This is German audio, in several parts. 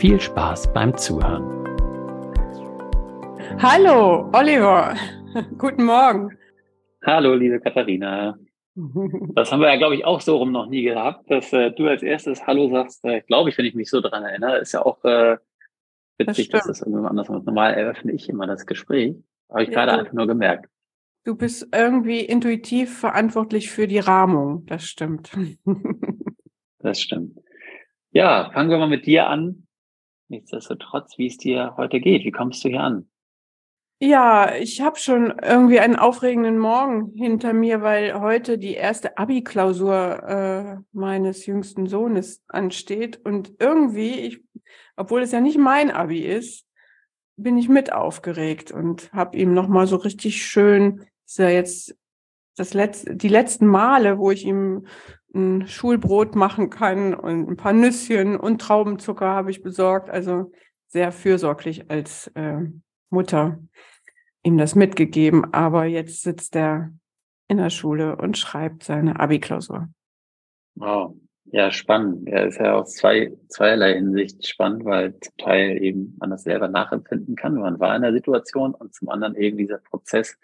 viel Spaß beim Zuhören. Hallo, Oliver. Guten Morgen. Hallo, liebe Katharina. Das haben wir ja, glaube ich, auch so rum noch nie gehabt, dass äh, du als erstes Hallo sagst. Äh, glaube ich, wenn ich mich so daran erinnere, ist ja auch äh, witzig, das dass das irgendwie anders ist. Normal eröffne ich immer das Gespräch. Habe ich ja, gerade einfach nur gemerkt. Du bist irgendwie intuitiv verantwortlich für die Rahmung. Das stimmt. das stimmt. Ja, fangen wir mal mit dir an. Nichtsdestotrotz, wie es dir heute geht. Wie kommst du hier an? Ja, ich habe schon irgendwie einen aufregenden Morgen hinter mir, weil heute die erste Abi-Klausur äh, meines jüngsten Sohnes ansteht. Und irgendwie, ich, obwohl es ja nicht mein Abi ist, bin ich mit aufgeregt und habe ihm nochmal so richtig schön, ist ja jetzt das letzte, die letzten Male, wo ich ihm ein Schulbrot machen kann und ein paar Nüsschen und Traubenzucker habe ich besorgt. Also sehr fürsorglich als äh, Mutter ihm das mitgegeben. Aber jetzt sitzt er in der Schule und schreibt seine Abi-Klausur. Wow. Ja, spannend. Er ist ja aus zwei, zweierlei Hinsicht spannend, weil zum Teil eben man das selber nachempfinden kann. Man war in der Situation und zum anderen eben dieser Prozess,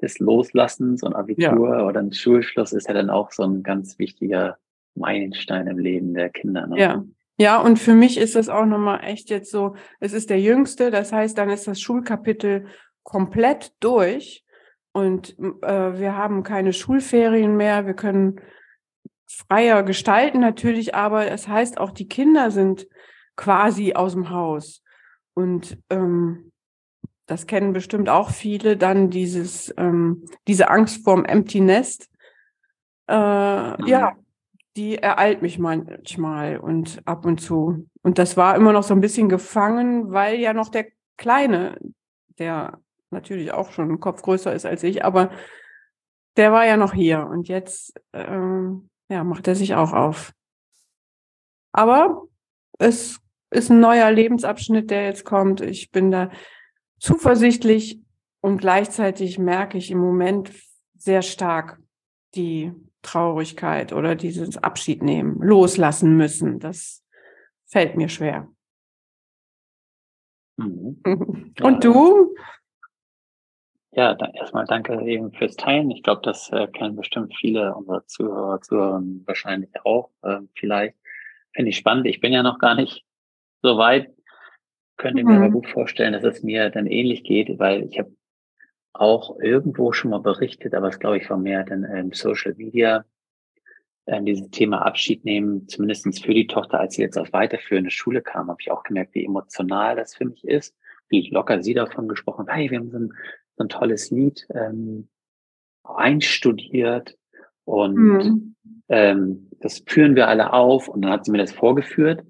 des Loslassens und Abitur ja. oder ein Schulschluss ist ja dann auch so ein ganz wichtiger Meilenstein im Leben der Kinder. Ne? Ja. Ja, und für mich ist das auch nochmal echt jetzt so, es ist der jüngste, das heißt, dann ist das Schulkapitel komplett durch und äh, wir haben keine Schulferien mehr, wir können freier gestalten natürlich, aber es heißt auch, die Kinder sind quasi aus dem Haus. Und ähm, das kennen bestimmt auch viele, dann dieses, ähm, diese Angst vorm Empty Nest. Äh, mhm. Ja, die ereilt mich manchmal und ab und zu. Und das war immer noch so ein bisschen gefangen, weil ja noch der Kleine, der natürlich auch schon ein Kopf größer ist als ich, aber der war ja noch hier und jetzt ähm, ja, macht er sich auch auf. Aber es ist ein neuer Lebensabschnitt, der jetzt kommt. Ich bin da zuversichtlich und gleichzeitig merke ich im Moment sehr stark die Traurigkeit oder dieses Abschied nehmen, loslassen müssen. Das fällt mir schwer. Mhm. Und du? Ja, da, erstmal danke eben fürs Teilen. Ich glaube, das äh, kennen bestimmt viele unserer Zuhörer, Zuhörer wahrscheinlich auch. Äh, vielleicht finde ich spannend. Ich bin ja noch gar nicht so weit, könnte mhm. mir aber mhm. gut vorstellen, dass es mir dann ähnlich geht, weil ich habe auch irgendwo schon mal berichtet, aber es glaube ich vermehrt in ähm, Social Media, ähm, dieses Thema Abschied nehmen, zumindestens für die Tochter, als sie jetzt auf weiterführende Schule kam, habe ich auch gemerkt, wie emotional das für mich ist, wie locker sie davon gesprochen, hey, wir haben so ein, so ein tolles Lied ähm, einstudiert und mhm. ähm, das führen wir alle auf und dann hat sie mir das vorgeführt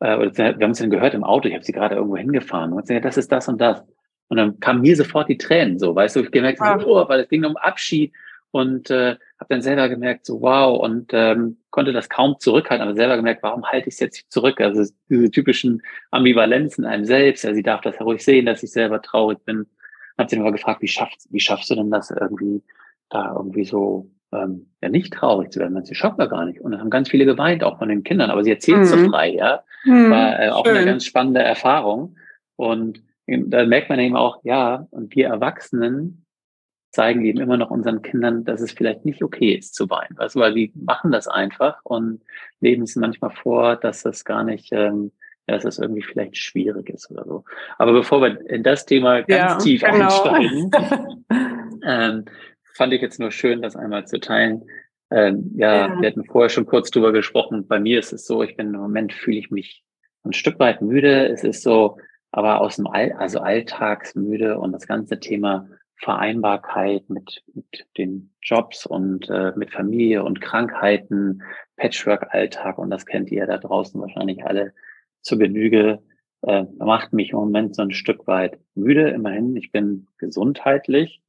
äh, wir haben es dann gehört im Auto, ich habe sie gerade irgendwo hingefahren und gesagt, das ist das und das. Und dann kamen mir sofort die Tränen so, weißt du, ich gemerkt, ja. so, oh, weil es ging um Abschied und äh, habe dann selber gemerkt, so wow, und ähm, konnte das kaum zurückhalten, aber selber gemerkt, warum halte ich es jetzt zurück? Also diese typischen Ambivalenzen einem selbst, ja, sie darf das ja ruhig sehen, dass ich selber traurig bin. Hat sie dann mal gefragt, wie schaffst, wie schaffst du denn das irgendwie da irgendwie so ähm, ja nicht traurig zu werden. Man sie schockt da gar nicht. Und dann haben ganz viele geweint, auch von den Kindern. Aber sie erzählt mhm. so frei, ja. Mhm. War äh, auch Schön. eine ganz spannende Erfahrung. Und da merkt man eben auch, ja, und wir Erwachsenen zeigen eben immer noch unseren Kindern, dass es vielleicht nicht okay ist zu weinen. Weißt du, weil die machen das einfach und leben es manchmal vor, dass das gar nicht, ähm, ja, dass das irgendwie vielleicht schwierig ist oder so. Aber bevor wir in das Thema ganz Ja, tief genau. einsteigen, ähm, fand ich jetzt nur schön, das einmal zu teilen. Ähm, ja, Ja. wir hatten vorher schon kurz drüber gesprochen. Bei mir ist es so, ich bin im Moment fühle ich mich ein Stück weit müde. Es ist so, aber aus dem All, also alltagsmüde und das ganze Thema Vereinbarkeit mit, mit den Jobs und äh, mit Familie und Krankheiten, Patchwork-Alltag und das kennt ihr da draußen wahrscheinlich alle zur Genüge, äh, macht mich im Moment so ein Stück weit müde. Immerhin, ich bin gesundheitlich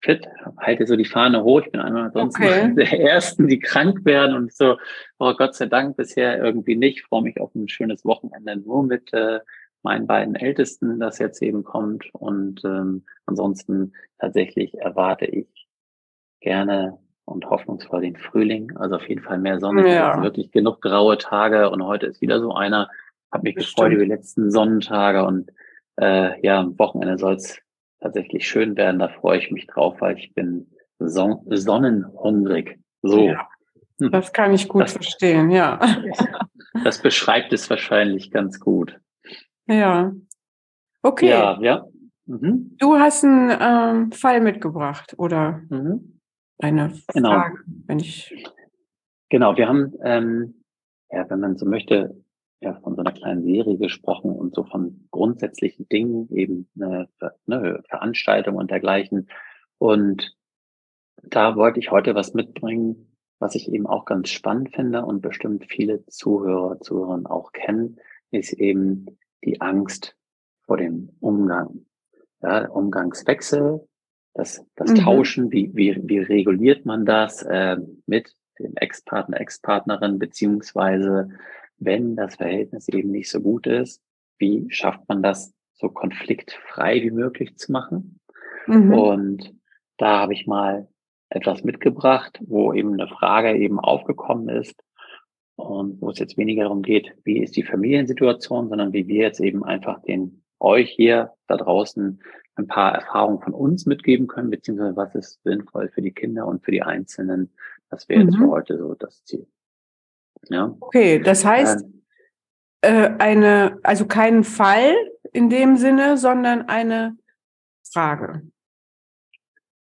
fit, halte so die Fahne hoch. Ich bin einer ansonsten Okay. der Ersten, die krank werden und so, oh Gott sei Dank bisher irgendwie nicht. Freue mich auf ein schönes Wochenende nur mit äh, meinen beiden Ältesten, das jetzt eben kommt. Und ähm, ansonsten tatsächlich erwarte ich gerne und hoffnungsvoll den Frühling. Also auf jeden Fall mehr Sonne. Ja. Wirklich genug graue Tage und heute ist wieder so einer. Hab mich Das gefreut über die letzten Sonnentage und äh, ja, am Wochenende soll es tatsächlich schön werden. Da freue ich mich drauf, weil ich bin son sonnenhungrig. So, Ja. Das kann ich gut Das- verstehen, ja. das beschreibt es wahrscheinlich ganz gut. Ja. Okay. Ja, ja. Mhm. Du hast einen ähm, Fall mitgebracht oder Mhm. eine Genau. Frage, wenn ich. Genau, wir haben, ähm, ja, wenn man so möchte, ja, von so einer kleinen Serie gesprochen und so von grundsätzlichen Dingen, eben eine, eine Veranstaltung und dergleichen. Und da wollte ich heute was mitbringen, was ich eben auch ganz spannend finde und bestimmt viele Zuhörer, Zuhörerinnen auch kennen, ist eben die Angst vor dem Umgang. Ja, Umgangswechsel, das, das Mhm. Tauschen, wie, wie, wie reguliert man das äh, mit dem Ex-Partner, Ex-Partnerin, beziehungsweise wenn das Verhältnis eben nicht so gut ist, wie schafft man das so konfliktfrei wie möglich zu machen? Mhm. Und da habe ich mal etwas mitgebracht, wo eben eine Frage eben aufgekommen ist und wo es jetzt weniger darum geht, wie ist die Familiensituation, sondern wie wir jetzt eben einfach den euch hier da draußen ein paar Erfahrungen von uns mitgeben können, beziehungsweise was ist sinnvoll für die Kinder und für die Einzelnen. Das wäre jetzt Mhm. für heute so das Ziel. Ja. Okay, das heißt, Ähm, äh, eine, also keinen Fall in dem Sinne, sondern eine Frage.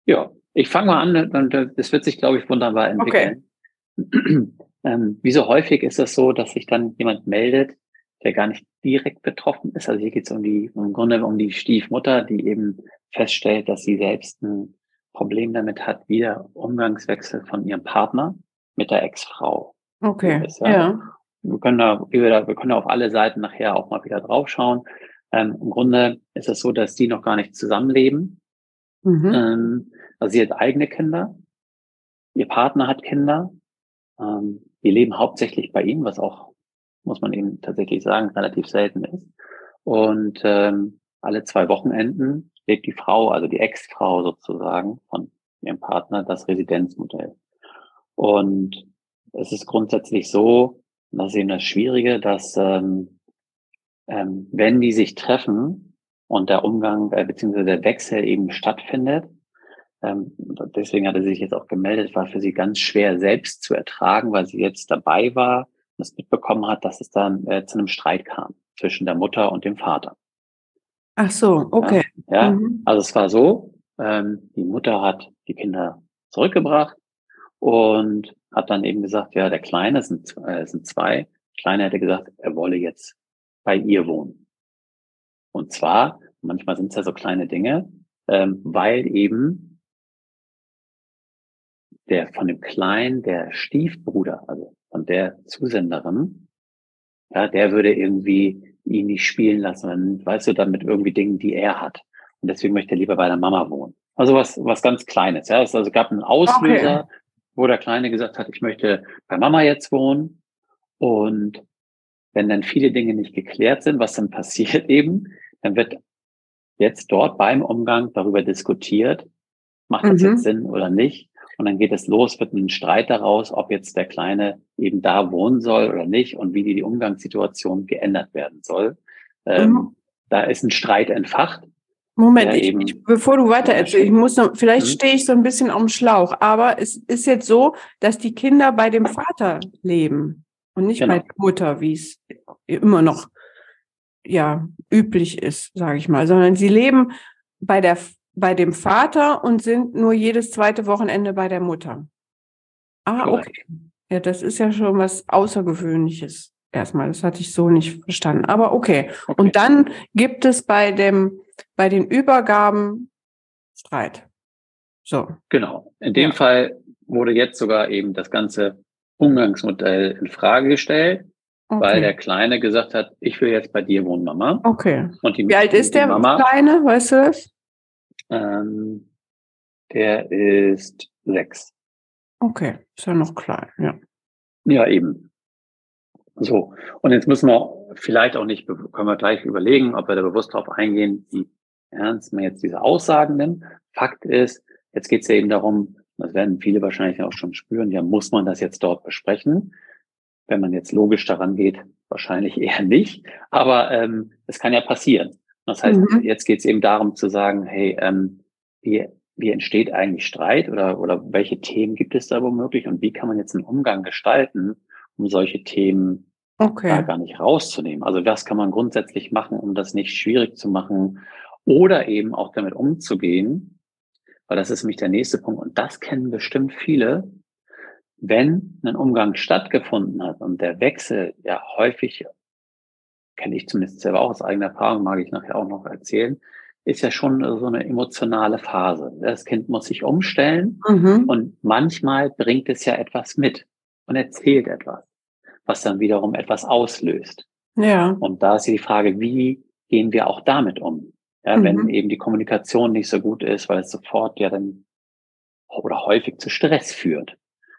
Ja, ich fange mal an und äh, das wird sich, glaube ich, wunderbar entwickeln. ähm, wie so häufig ist es so, dass sich dann jemand meldet, der gar nicht direkt betroffen ist. Also hier geht es um die, im Grunde um die Stiefmutter, die eben feststellt, dass sie selbst ein Problem damit hat, wie der Umgangswechsel von ihrem Partner mit der Ex-Frau. Okay, ist, ja. ja. Wir können da, wie wir da, wir können da auf alle Seiten nachher auch mal wieder draufschauen. Ähm, Im Grunde ist es so, dass die noch gar nicht zusammenleben. Mhm. Ähm, also sie hat eigene Kinder, ihr Partner hat Kinder, ähm, die leben hauptsächlich bei ihm, was auch, muss man eben tatsächlich sagen, relativ selten ist. Und ähm, alle zwei Wochenenden lebt die Frau, also die Ex-Frau sozusagen von ihrem Partner, das Residenzmodell. Und es ist grundsätzlich so, und das ist eben das Schwierige, dass ähm, ähm, wenn die sich treffen und der Umgang äh, beziehungsweise der Wechsel eben stattfindet, ähm, deswegen hat er sich jetzt auch gemeldet, war für sie ganz schwer selbst zu ertragen, weil sie jetzt dabei war und es mitbekommen hat, dass es dann äh, zu einem Streit kam zwischen der Mutter und dem Vater. Ach so, okay. Ja, Mhm. also es war so, ähm, die Mutter hat die Kinder zurückgebracht und hat dann eben gesagt, ja, der Kleine, es sind, äh, es sind zwei, Kleine hätte gesagt, er wolle jetzt bei ihr wohnen. Und zwar, manchmal sind es ja so kleine Dinge, ähm, weil eben der von dem Kleinen, der Stiefbruder, also von der Zusenderin, ja, der würde irgendwie ihn nicht spielen lassen, weißt du, dann mit irgendwie Dingen, die er hat. Und deswegen möchte er lieber bei der Mama wohnen. Also was, was ganz Kleines, ja. Es also gab einen Auslöser, wo der Kleine gesagt hat, ich möchte bei Mama jetzt wohnen. Und wenn dann viele Dinge nicht geklärt sind, was dann passiert eben, dann wird jetzt dort beim Umgang darüber diskutiert, macht das Mhm. jetzt Sinn oder nicht. Und dann geht es los, wird ein Streit daraus, ob jetzt der Kleine eben da wohnen soll oder nicht und wie die, die Umgangssituation geändert werden soll. Ähm, Mhm. Da ist ein Streit entfacht. Moment, Ja, ich, ich, bevor du weiter erzählst, ich muss noch, vielleicht Mhm. stehe ich so ein bisschen dem Schlauch, aber es ist jetzt so, dass die Kinder bei dem Vater leben und nicht Genau. bei der Mutter, wie es immer noch ja üblich ist, sage ich mal, sondern sie leben bei der bei dem Vater und sind nur jedes zweite Wochenende bei der Mutter. Ah, okay. Ja, das ist ja schon was Außergewöhnliches. Erstmal, das hatte ich so nicht verstanden. Aber okay. okay. Und dann gibt es bei dem, bei den Übergaben Streit. So. Genau. In dem ja. Fall wurde jetzt sogar eben das ganze Umgangsmodell in Frage gestellt, okay. weil der Kleine gesagt hat, ich will jetzt bei dir wohnen, Mama. Okay. Und die, Wie alt ist der Mama, Kleine, weißt du das? Ähm, der ist sechs. Okay, ist ja noch klein, ja. Ja, eben. So. Und jetzt müssen wir vielleicht auch nicht, können wir gleich überlegen, ob wir da bewusst darauf eingehen, wie ernst man jetzt diese Aussagen nimmt. Fakt ist, jetzt geht es ja eben darum, das werden viele wahrscheinlich auch schon spüren, ja, muss man das jetzt dort besprechen? Wenn man jetzt logisch daran geht, wahrscheinlich eher nicht. Aber ähm, es kann ja passieren. Das heißt, mhm. jetzt geht es eben darum zu sagen, hey, ähm, wie, wie entsteht eigentlich Streit oder, oder welche Themen gibt es da womöglich und wie kann man jetzt einen Umgang gestalten, um solche Themen okay. da gar nicht rauszunehmen? Also was kann man grundsätzlich machen, um das nicht schwierig zu machen oder eben auch damit umzugehen, weil das ist nämlich der nächste Punkt und das kennen bestimmt viele, wenn ein Umgang stattgefunden hat und der Wechsel ja häufig kenne ich zumindest selber auch aus eigener Erfahrung, mag ich nachher auch noch erzählen, ist ja schon so eine emotionale Phase. Das Kind muss sich umstellen mhm. und manchmal bringt es ja etwas mit und erzählt etwas, was dann wiederum etwas auslöst. Ja. Und da ist die Frage, wie gehen wir auch damit um? Ja, mhm. wenn eben die Kommunikation nicht so gut ist, weil es sofort ja dann oder häufig zu Stress führt.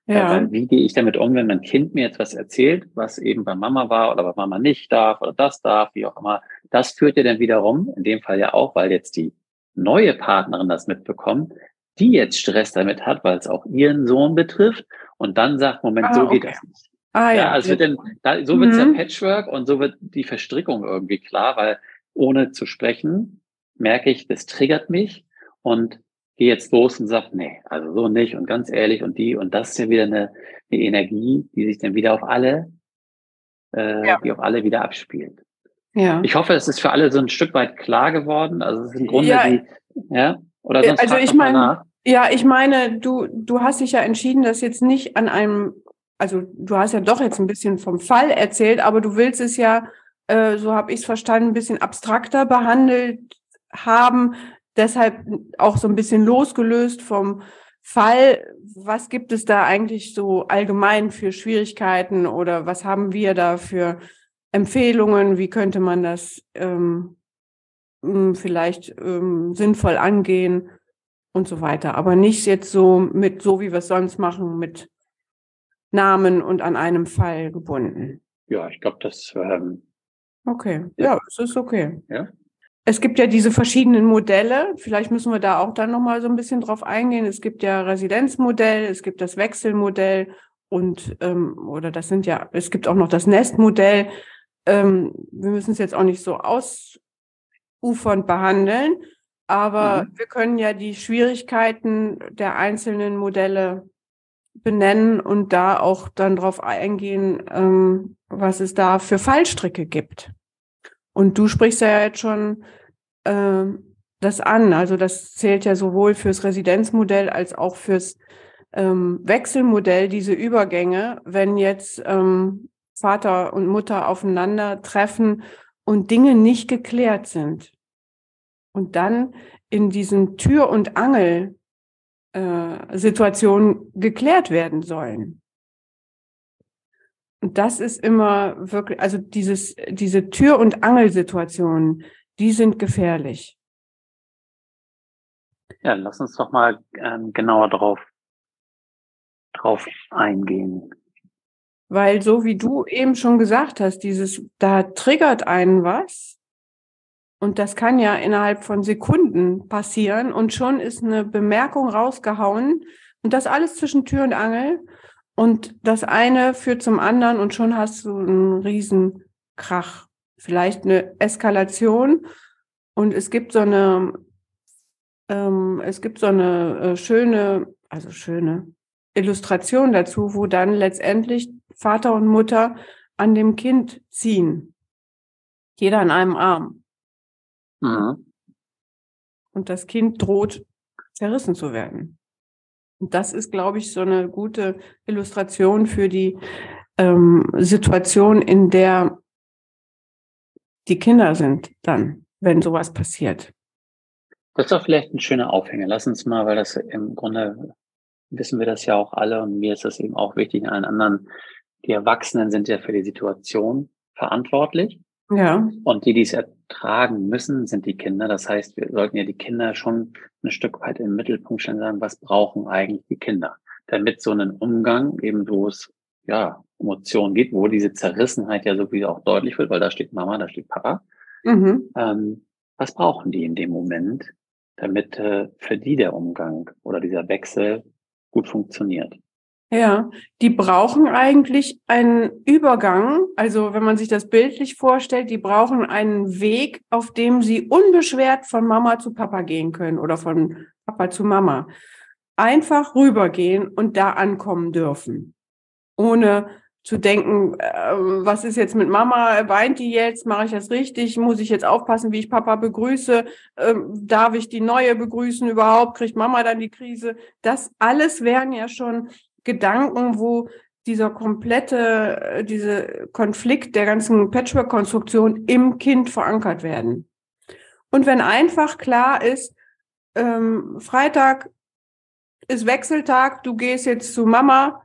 Ja. Weil wie gehe ich damit um, wenn mein Kind mir etwas erzählt, was eben bei Mama war oder bei Mama nicht darf oder das darf, wie auch immer. Das führt ja dann wiederum, in dem Fall ja auch, weil jetzt die neue Partnerin das mitbekommt, die jetzt Stress damit hat, weil es auch ihren Sohn betrifft und dann sagt, Moment, ah, so geht das nicht. Ah, ja. ja also wird denn, da, so wird es mhm. ja Patchwork und so wird die Verstrickung irgendwie klar, weil ohne zu sprechen merke ich, das triggert mich und gehe jetzt los und sage, nee, also so nicht und ganz ehrlich und die und das ist ja wieder eine, eine Energie, die sich dann wieder auf alle, äh, ja. die auf alle wieder abspielt. Ja. Ich hoffe, es ist für alle so ein Stück weit klar geworden. Also es ist im Grunde ja. die, ja, oder sonst also ich meine, ja, ich meine, du, du hast dich ja entschieden, das jetzt nicht an einem, also du hast ja doch jetzt ein bisschen vom Fall erzählt, aber du willst es ja, äh, so habe ich es verstanden, ein bisschen abstrakter behandelt haben, deshalb auch so ein bisschen losgelöst vom Fall. Was gibt es da eigentlich so allgemein für Schwierigkeiten oder was haben wir da für Empfehlungen? Wie könnte man das ähm, vielleicht ähm, sinnvoll angehen und so weiter? Aber nicht jetzt so mit, so wie wir es sonst machen, mit Namen und an einem Fall gebunden. Ja, ich glaube, das. Ähm, okay, ja, ja, es ist okay. Ja es gibt ja diese verschiedenen Modelle. Vielleicht müssen wir da auch dann nochmal so ein bisschen drauf eingehen. Es gibt ja Residenzmodell, es gibt das Wechselmodell und ähm, oder das sind ja, es gibt auch noch das Nestmodell. Ähm, wir müssen es jetzt auch nicht so ausufernd behandeln, aber mhm. wir können ja die Schwierigkeiten der einzelnen Modelle benennen und da auch dann drauf eingehen, ähm, was es da für Fallstricke gibt. Und du sprichst ja jetzt schon äh, das an. Also das zählt ja sowohl fürs Residenzmodell als auch fürs ähm, Wechselmodell, diese Übergänge, wenn jetzt ähm, Vater und Mutter aufeinandertreffen und Dinge nicht geklärt sind. Und dann in diesen Tür- und Angel-Situationen äh, geklärt werden sollen. Und das ist immer wirklich, also dieses, diese Tür- und Angelsituationen, die sind gefährlich. Ja, lass uns doch mal ähm, genauer drauf, drauf eingehen. Weil so wie du eben schon gesagt hast, dieses, da triggert einen was. Und das kann ja innerhalb von Sekunden passieren und schon ist eine Bemerkung rausgehauen und das alles zwischen Tür und Angel. Und das eine führt zum anderen und schon hast du einen riesen Krach. Vielleicht eine Eskalation. Und es gibt so eine, ähm, es gibt so eine äh, schöne, also schöne Illustration dazu, wo dann letztendlich Vater und Mutter an dem Kind ziehen. Jeder in einem Arm. Mhm. Und das Kind droht zerrissen zu werden. Und das ist, glaube ich, so eine gute Illustration für die ähm, Situation, in der die Kinder sind dann, wenn sowas passiert. Das ist doch vielleicht ein schöner Aufhänger. Lass uns mal, weil das im Grunde wissen wir das ja auch alle und mir ist das eben auch wichtig in allen anderen. Die Erwachsenen sind ja für die Situation verantwortlich. Ja. Und die, die es ertragen müssen, sind die Kinder. Das heißt, wir sollten ja die Kinder schon ein Stück weit im Mittelpunkt stellen, sagen, was brauchen eigentlich die Kinder? Damit so einen Umgang, eben wo es ja Emotionen gibt, wo diese Zerrissenheit ja so wie auch deutlich wird, weil da steht Mama, da steht Papa. Mhm. Ähm, was brauchen die in dem Moment, damit äh, für die der Umgang oder dieser Wechsel gut funktioniert? Ja, die brauchen eigentlich einen Übergang. Also wenn man sich das bildlich vorstellt, die brauchen einen Weg, auf dem sie unbeschwert von Mama zu Papa gehen können oder von Papa zu Mama. Einfach rübergehen und da ankommen dürfen. Ohne zu denken, äh, was ist jetzt mit Mama? Weint die jetzt? Mache ich das richtig? Muss ich jetzt aufpassen, wie ich Papa begrüße? Ähm, darf ich die neue begrüßen überhaupt? Kriegt Mama dann die Krise? Das alles wären ja schon Gedanken, wo dieser komplette, äh, diese Konflikt der ganzen Patchwork-Konstruktion im Kind verankert werden. Und wenn einfach klar ist, ähm, Freitag ist Wechseltag, du gehst jetzt zu Mama,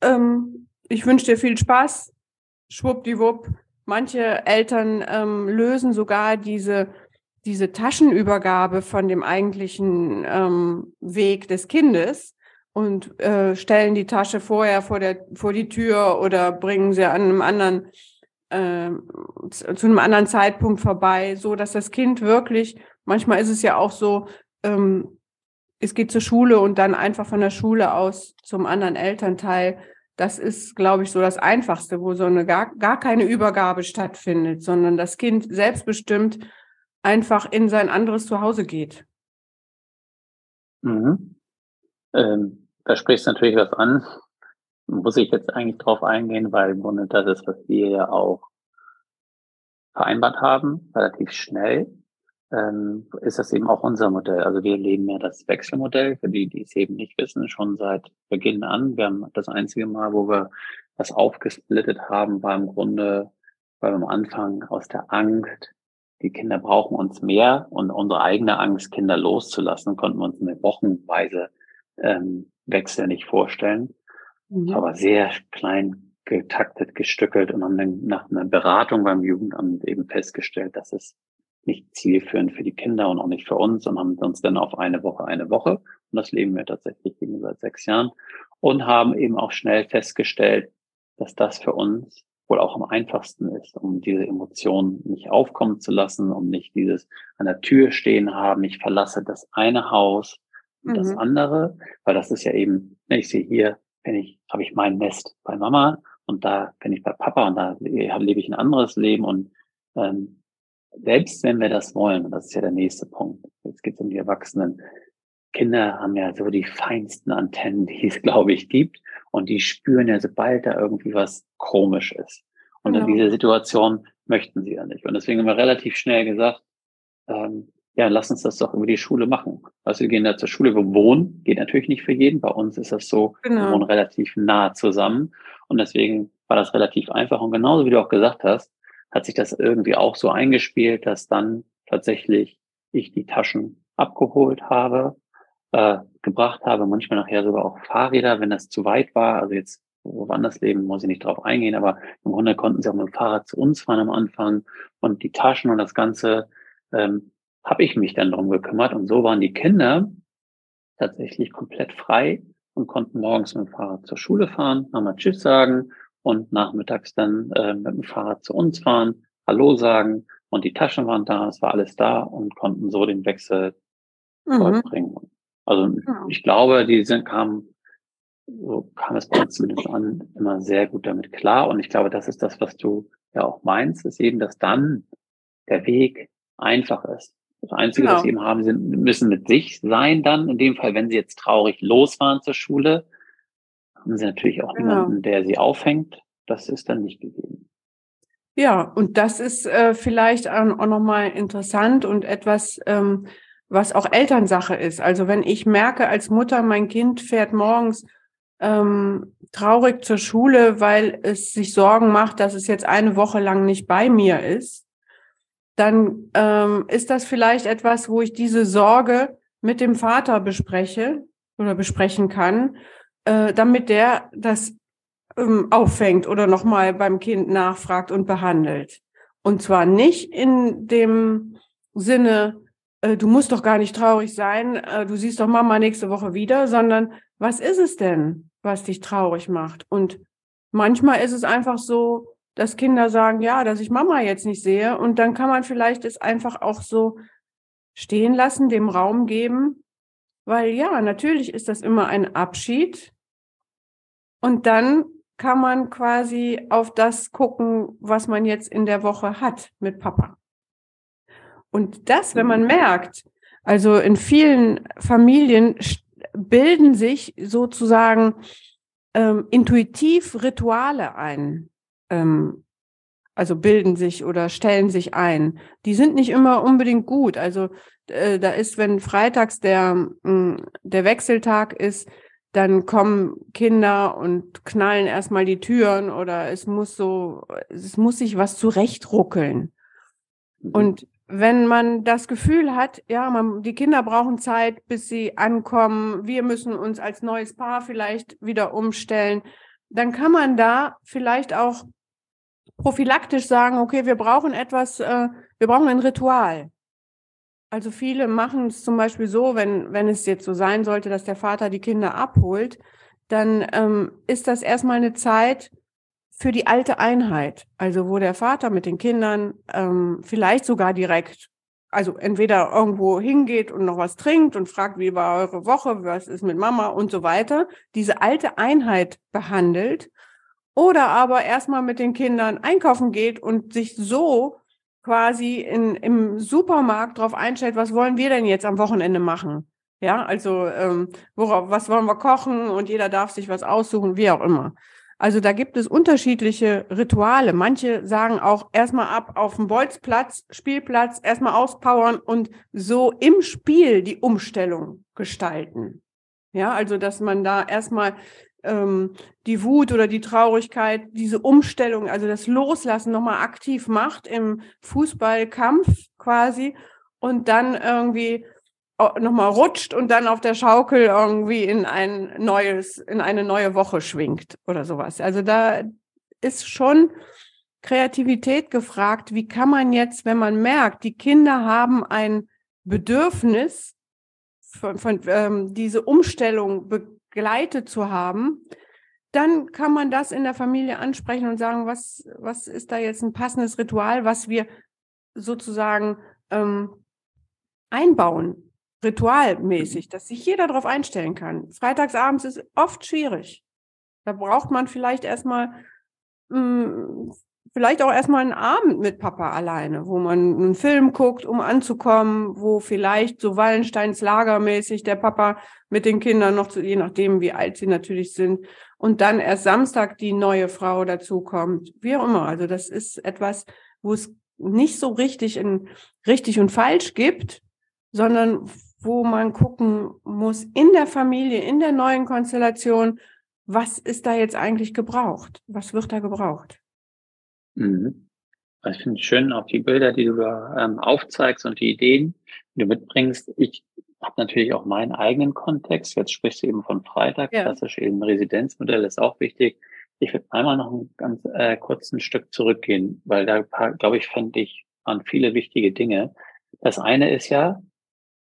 ähm, ich wünsche dir viel Spaß, schwuppdiwupp. Manche Eltern ähm, lösen sogar diese, diese Taschenübergabe von dem eigentlichen ähm, Weg des Kindes und äh, stellen die Tasche vorher vor der vor die Tür oder bringen sie an einem anderen äh, zu einem anderen Zeitpunkt vorbei, so dass das Kind wirklich manchmal ist es ja auch so, ähm, es geht zur Schule und dann einfach von der Schule aus zum anderen Elternteil. Das ist, glaube ich, so das Einfachste, wo so eine gar, gar keine Übergabe stattfindet, sondern das Kind selbstbestimmt einfach in sein anderes Zuhause geht. Mhm. Ähm, da sprichst du natürlich was an. Muss ich jetzt eigentlich drauf eingehen, weil im Grunde das ist, was wir ja auch vereinbart haben, relativ schnell, ähm, ist das eben auch unser Modell. Also wir leben ja das Wechselmodell, für die, die es eben nicht wissen, schon seit Beginn an. Wir haben das einzige Mal, wo wir das aufgesplittet haben, war im Grunde, weil wir am Anfang aus der Angst, die Kinder brauchen uns mehr und unsere eigene Angst, Kinder loszulassen, konnten wir uns eine wochenweise ähm, Wechsel nicht vorstellen. Mhm. Aber sehr klein getaktet, gestückelt und haben dann nach einer Beratung beim Jugendamt eben festgestellt, dass es nicht zielführend für die Kinder und auch nicht für uns und haben uns dann auf eine Woche, eine Woche. Und das leben wir tatsächlich seit sechs Jahren und haben eben auch schnell festgestellt, dass das für uns wohl auch am einfachsten ist, um diese Emotionen nicht aufkommen zu lassen, um nicht dieses an der Tür stehen haben, ich verlasse das eine Haus, und das mhm. andere, weil das ist ja eben, ne, ich sehe hier, bin ich, habe ich mein Nest bei Mama und da bin ich bei Papa und da lebe ich ein anderes Leben und ähm, selbst wenn wir das wollen, und das ist ja der nächste Punkt, jetzt geht es um die Erwachsenen, Kinder haben ja so die feinsten Antennen, die es, glaube ich, gibt. Und die spüren ja, sobald da irgendwie was komisch ist. Und genau. in dieser Situation möchten sie ja nicht. Und deswegen haben wir relativ schnell gesagt, ähm, ja, lass uns das doch über die Schule machen. Also wir gehen da zur Schule, wir wohnen, geht natürlich nicht für jeden. Bei uns ist das so, genau. wir wohnen relativ nah zusammen. Und deswegen war das relativ einfach. Und genauso wie du auch gesagt hast, hat sich das irgendwie auch so eingespielt, dass dann tatsächlich ich die Taschen abgeholt habe, äh, gebracht habe, manchmal nachher sogar auch Fahrräder, wenn das zu weit war. Also jetzt woanders leben, muss ich nicht drauf eingehen, aber im Grunde konnten sie auch mit dem Fahrrad zu uns fahren am Anfang und die Taschen und das Ganze ähm, habe ich mich dann darum gekümmert. Und so waren die Kinder tatsächlich komplett frei und konnten morgens mit dem Fahrrad zur Schule fahren, nochmal Tschüss sagen und nachmittags dann äh, mit dem Fahrrad zu uns fahren, Hallo sagen und die Taschen waren da, es war alles da und konnten so den Wechsel mhm. vollbringen. Also ja. ich glaube, die sind, kamen, so kam es bei uns zumindest an, immer sehr gut damit klar. Und ich glaube, das ist das, was du ja auch meinst, ist eben, dass dann der Weg einfach ist. Das Einzige, genau. was sie eben haben, sind, müssen mit sich sein dann. In dem Fall, wenn sie jetzt traurig losfahren zur Schule, haben sie natürlich auch genau. niemanden, der sie aufhängt. Das ist dann nicht gegeben. Ja, und das ist äh, vielleicht auch nochmal interessant und etwas, ähm, was auch Elternsache ist. Also wenn ich merke als Mutter, mein Kind fährt morgens ähm, traurig zur Schule, weil es sich Sorgen macht, dass es jetzt eine Woche lang nicht bei mir ist, dann ähm, ist das vielleicht etwas, wo ich diese Sorge mit dem Vater bespreche oder besprechen kann, äh, damit der das ähm, auffängt oder nochmal beim Kind nachfragt und behandelt. Und zwar nicht in dem Sinne, äh, du musst doch gar nicht traurig sein, äh, du siehst doch Mama nächste Woche wieder, sondern was ist es denn, was dich traurig macht? Und manchmal ist es einfach so, dass Kinder sagen, ja, dass ich Mama jetzt nicht sehe. Und dann kann man vielleicht es einfach auch so stehen lassen, dem Raum geben, weil ja, natürlich ist das immer ein Abschied. Und dann kann man quasi auf das gucken, was man jetzt in der Woche hat mit Papa. Und das, wenn man mhm. merkt, also in vielen Familien bilden sich sozusagen ähm, intuitiv Rituale ein. Ähm, also bilden sich oder stellen sich ein. Die sind nicht immer unbedingt gut. Also äh, da ist, wenn freitags der, mh, mm, der Wechseltag ist, dann kommen Kinder und knallen erstmal die Türen oder es muss so, es muss sich was zurechtruckeln. Mhm. Und wenn man das Gefühl hat, ja, man, die Kinder brauchen Zeit, bis sie ankommen, wir müssen uns als neues Paar vielleicht wieder umstellen, dann kann man da vielleicht auch prophylaktisch sagen, okay, wir brauchen etwas, äh, wir brauchen ein Ritual. Also viele machen es zum Beispiel so, wenn, wenn es jetzt so sein sollte, dass der Vater die Kinder abholt, dann ähm, ist das erstmal eine Zeit für die alte Einheit. Also wo der Vater mit den Kindern ähm, vielleicht sogar direkt, also entweder irgendwo hingeht und noch was trinkt und fragt, wie war eure Woche, was ist mit Mama und so weiter, diese alte Einheit behandelt. Oder aber erstmal mit den Kindern einkaufen geht und sich so quasi in, im Supermarkt drauf einstellt, was wollen wir denn jetzt am Wochenende machen? Ja, also ähm, worauf, was wollen wir kochen und jeder darf sich was aussuchen, wie auch immer. Also da gibt es unterschiedliche Rituale. Manche sagen auch erstmal ab auf dem Bolzplatz, Spielplatz, erstmal auspowern und so im Spiel die Umstellung gestalten. Ja, also dass man da erstmal ähm, die Wut oder die Traurigkeit, diese Umstellung, also das Loslassen nochmal aktiv macht im Fußballkampf quasi und dann irgendwie nochmal rutscht und dann auf der Schaukel irgendwie in ein neues, in eine neue Woche schwingt oder sowas. Also da ist schon Kreativität gefragt. Wie kann man jetzt, wenn man merkt, die Kinder haben ein Bedürfnis, von, von ähm, diese Umstellung begleitet zu haben, dann kann man das in der Familie ansprechen und sagen, was, was ist da jetzt ein passendes Ritual, was wir sozusagen ähm, einbauen, ritualmäßig, dass sich jeder darauf einstellen kann. Freitagsabends ist oft schwierig. Da braucht man vielleicht erstmal mh, hm, vielleicht auch erstmal einen Abend mit Papa alleine, wo man einen Film guckt, um anzukommen, wo vielleicht so Wallensteins Lagermäßig der Papa mit den Kindern noch, zu, je nachdem, wie alt sie natürlich sind, und dann erst Samstag die neue Frau dazukommt, wie auch immer. Also das ist etwas, wo es nicht so richtig in richtig und falsch gibt, sondern wo man gucken muss in der Familie, in der neuen Konstellation, was ist da jetzt eigentlich gebraucht? Was wird da gebraucht? Mhm. Also ich finde es schön, auch die Bilder, die du da ähm, aufzeigst und die Ideen, die du mitbringst. Ich habe natürlich auch meinen eigenen Kontext. Jetzt sprichst du eben von Freitag, ja. klassisch eben Residenzmodell ist auch wichtig. Ich würde einmal noch ein ganz äh, kurzes Stück zurückgehen, weil da, glaube ich, fände ich, waren viele wichtige Dinge. Das eine ist ja,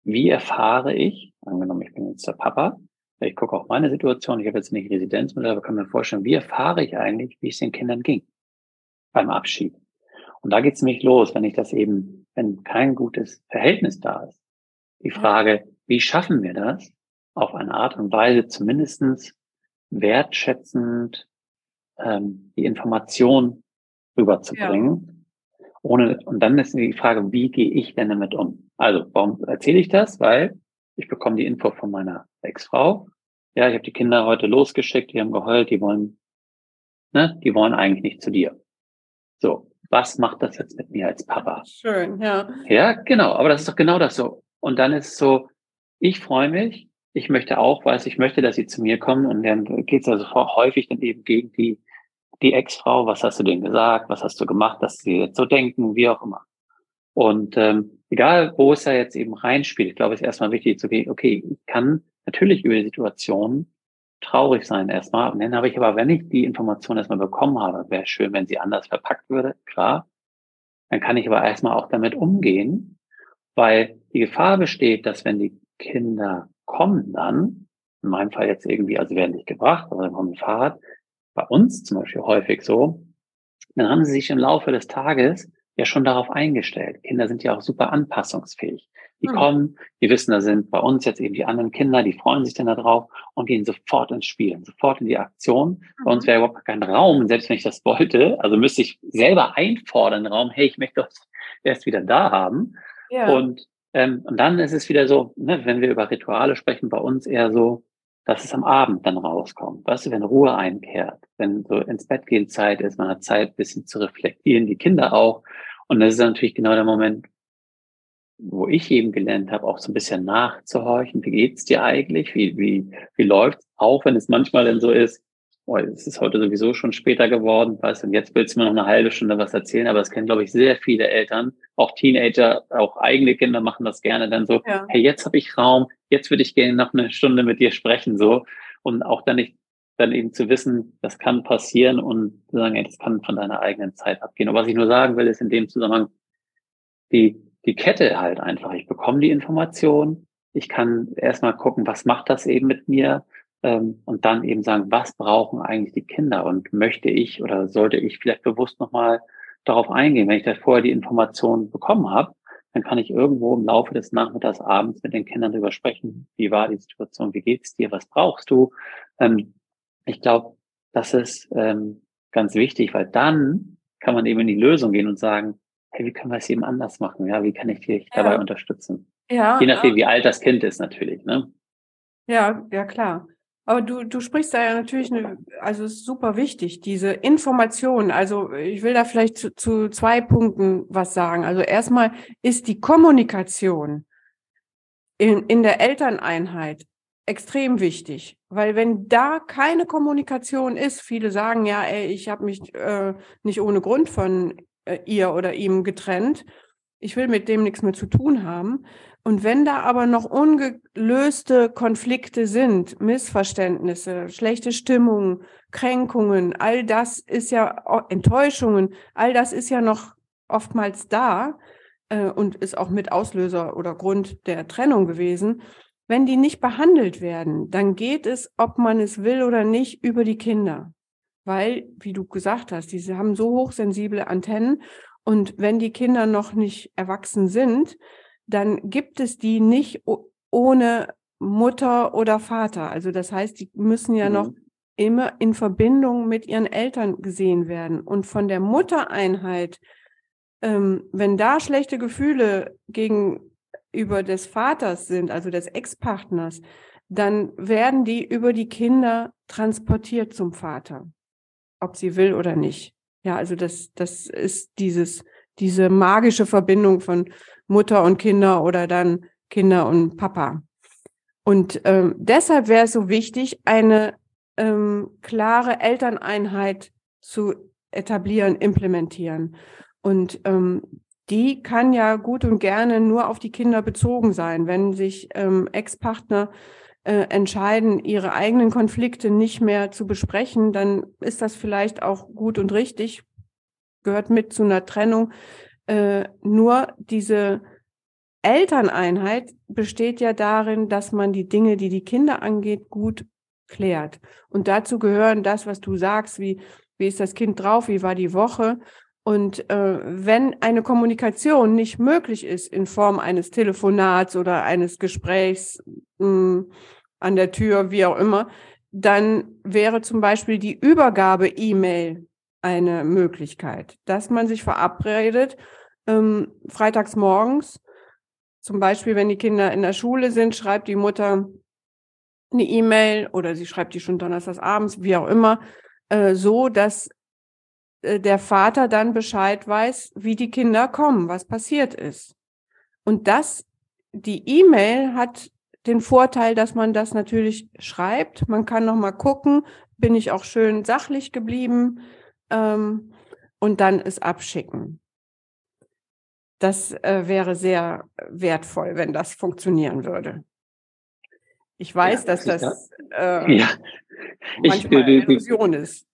wie erfahre ich, angenommen, ich bin jetzt der Papa, ich gucke auch meine Situation, ich habe jetzt nicht Residenzmodell, aber kann mir vorstellen, wie erfahre ich eigentlich, wie es den Kindern ging? Beim Abschied. Und da geht es nämlich los, wenn ich das eben, wenn kein gutes Verhältnis da ist. Die Frage, wie schaffen wir das, auf eine Art und Weise zumindestens wertschätzend ähm, die Information rüberzubringen. Ja. Ohne, und dann ist die Frage, wie gehe ich denn damit um? Also, warum erzähle ich das? Weil ich bekomme die Info von meiner Ex-Frau. Ja, ich habe die Kinder heute losgeschickt, die haben geheult, die wollen, ne, die wollen eigentlich nicht zu dir. So. was macht das jetzt mit mir als Papa? Schön, ja. Ja, genau, aber das ist doch genau das so. Und dann ist es so, ich freue mich, ich möchte auch, weil ich möchte, dass sie zu mir kommen und dann geht es also häufig dann eben gegen die, die Ex-Frau, was hast du denen gesagt, was hast du gemacht, dass sie jetzt so denken, wie auch immer. Und ähm, egal, wo es da jetzt eben reinspielt, ich glaube, es ist erstmal wichtig zu gehen, okay, ich kann natürlich über die Situation traurig sein erstmal. Und dann habe ich aber, wenn ich die Information erstmal bekommen habe, wäre schön, wenn sie anders verpackt würde, klar. Dann kann ich aber erstmal auch damit umgehen, weil die Gefahr besteht, dass wenn die Kinder kommen dann, in meinem Fall jetzt irgendwie, also werden nicht gebracht, aber dann kommen die Fahrrad, bei uns zum Beispiel häufig so, dann haben sie sich im Laufe des Tages ja schon darauf eingestellt. Kinder sind ja auch super anpassungsfähig. Die mhm. kommen, die wissen, da sind bei uns jetzt eben die anderen Kinder, die freuen sich dann darauf und gehen sofort ins Spielen, sofort in die Aktion. Mhm. Bei uns mhm. wäre überhaupt kein Raum, selbst wenn ich das wollte. Also müsste ich selber einfordern, Raum, hey, ich möchte das erst wieder da haben. Ja. Und, ähm, und dann ist es wieder so, ne, wenn wir über Rituale sprechen, bei uns eher so, dass es am Abend dann rauskommt. Weißt du, wenn Ruhe einkehrt, wenn so ins Bett gehen Zeit ist, man hat Zeit, ein bisschen zu reflektieren, die Kinder auch. Und das ist natürlich genau der Moment, wo ich eben gelernt habe, auch so ein bisschen nachzuhorchen. Wie geht's dir eigentlich? Wie, wie, wie läuft's? Auch wenn es manchmal dann so ist, oh, es ist heute sowieso schon später geworden, weißt du, und jetzt willst du mir noch eine halbe Stunde was erzählen, aber es kennen, glaube ich, sehr viele Eltern, auch Teenager, auch eigene Kinder machen das gerne dann so, ja. hey, jetzt habe ich Raum, jetzt würde ich gerne noch eine Stunde mit dir sprechen, so. Und auch dann nicht, dann eben zu wissen, das kann passieren und zu sagen, hey, das kann von deiner eigenen Zeit abgehen. Und was ich nur sagen will, ist in dem Zusammenhang, die, die Kette halt einfach. Ich bekomme die Information, ich kann erstmal gucken, was macht das eben mit mir ähm, und dann eben sagen, was brauchen eigentlich die Kinder und möchte ich oder sollte ich vielleicht bewusst nochmal darauf eingehen. Wenn ich da vorher die Information bekommen habe, dann kann ich irgendwo im Laufe des Nachmittags, abends mit den Kindern darüber sprechen, wie war die Situation, wie geht's dir, was brauchst du. Ähm, ich glaube, das ist ähm, ganz wichtig, weil dann kann man eben in die Lösung gehen und sagen, hey, wie können wir es eben anders machen? Ja, wie kann ich dich ja. dabei unterstützen? Ja. Je nachdem, ja. wie alt das Kind ist natürlich, ne? Ja, ja, klar. Aber du, du sprichst da ja natürlich, eine, also es ist super wichtig, diese Information. Also ich will da vielleicht zu, zu zwei Punkten was sagen. Also erstmal ist die Kommunikation in, in der Elterneinheit extrem wichtig, weil wenn da keine Kommunikation ist, viele sagen ja, ey, ich habe mich äh, nicht ohne Grund von äh, ihr oder ihm getrennt, ich will mit dem nichts mehr zu tun haben. Und wenn da aber noch ungelöste Konflikte sind, Missverständnisse, schlechte Stimmung, Kränkungen, all das ist ja Enttäuschungen, all das ist ja noch oftmals da äh, und ist auch mit Auslöser oder Grund der Trennung gewesen. Wenn die nicht behandelt werden, dann geht es, ob man es will oder nicht, über die Kinder. Weil, wie du gesagt hast, diese haben so hochsensible Antennen und wenn die Kinder noch nicht erwachsen sind, dann gibt es die nicht ohne Mutter oder Vater. Also das heißt, die müssen ja mhm. noch immer in Verbindung mit ihren Eltern gesehen werden. Und von der Muttereinheit, ähm, wenn da schlechte Gefühle gegenüber des Vaters sind, also des Ex-Partners, dann werden die über die Kinder transportiert zum Vater, ob sie will oder nicht. Ja, also das, das ist dieses, diese magische Verbindung von Mutter und Kinder oder dann Kinder und Papa. Und ähm, deshalb wäre es so wichtig, eine ähm, klare Elterneinheit zu etablieren, implementieren. Und ähm, die kann ja gut und gerne nur auf die Kinder bezogen sein. Wenn sich ähm, Ex-Partner äh, entscheiden, ihre eigenen Konflikte nicht mehr zu besprechen, dann ist das vielleicht auch gut und richtig, gehört mit zu einer Trennung. Äh, nur diese Elterneinheit besteht ja darin, dass man die Dinge, die die Kinder angeht, gut klärt. Und dazu gehören das, was du sagst, wie, wie ist das Kind drauf, wie war die Woche. Und äh, wenn eine Kommunikation nicht möglich ist in Form eines Telefonats oder eines Gesprächs mh, hm, an der Tür, wie auch immer, dann wäre zum Beispiel die Übergabe-E-Mail eine Möglichkeit, dass man sich verabredet, ähm, freitags morgens, zum Beispiel, wenn die Kinder in der Schule sind, schreibt die Mutter eine E-Mail oder sie schreibt die schon donnerstags abends, wie auch immer, äh, so, dass äh, der Vater dann Bescheid weiß, wie die Kinder kommen, was passiert ist. Und das, die E-Mail hat den Vorteil, dass man das natürlich schreibt. Man kann noch mal gucken, bin ich auch schön sachlich geblieben ähm, und dann es abschicken. Das äh, wäre sehr wertvoll, wenn das funktionieren würde. Ich weiß, ja, dass das äh, ja. manchmal eine Illusion ist.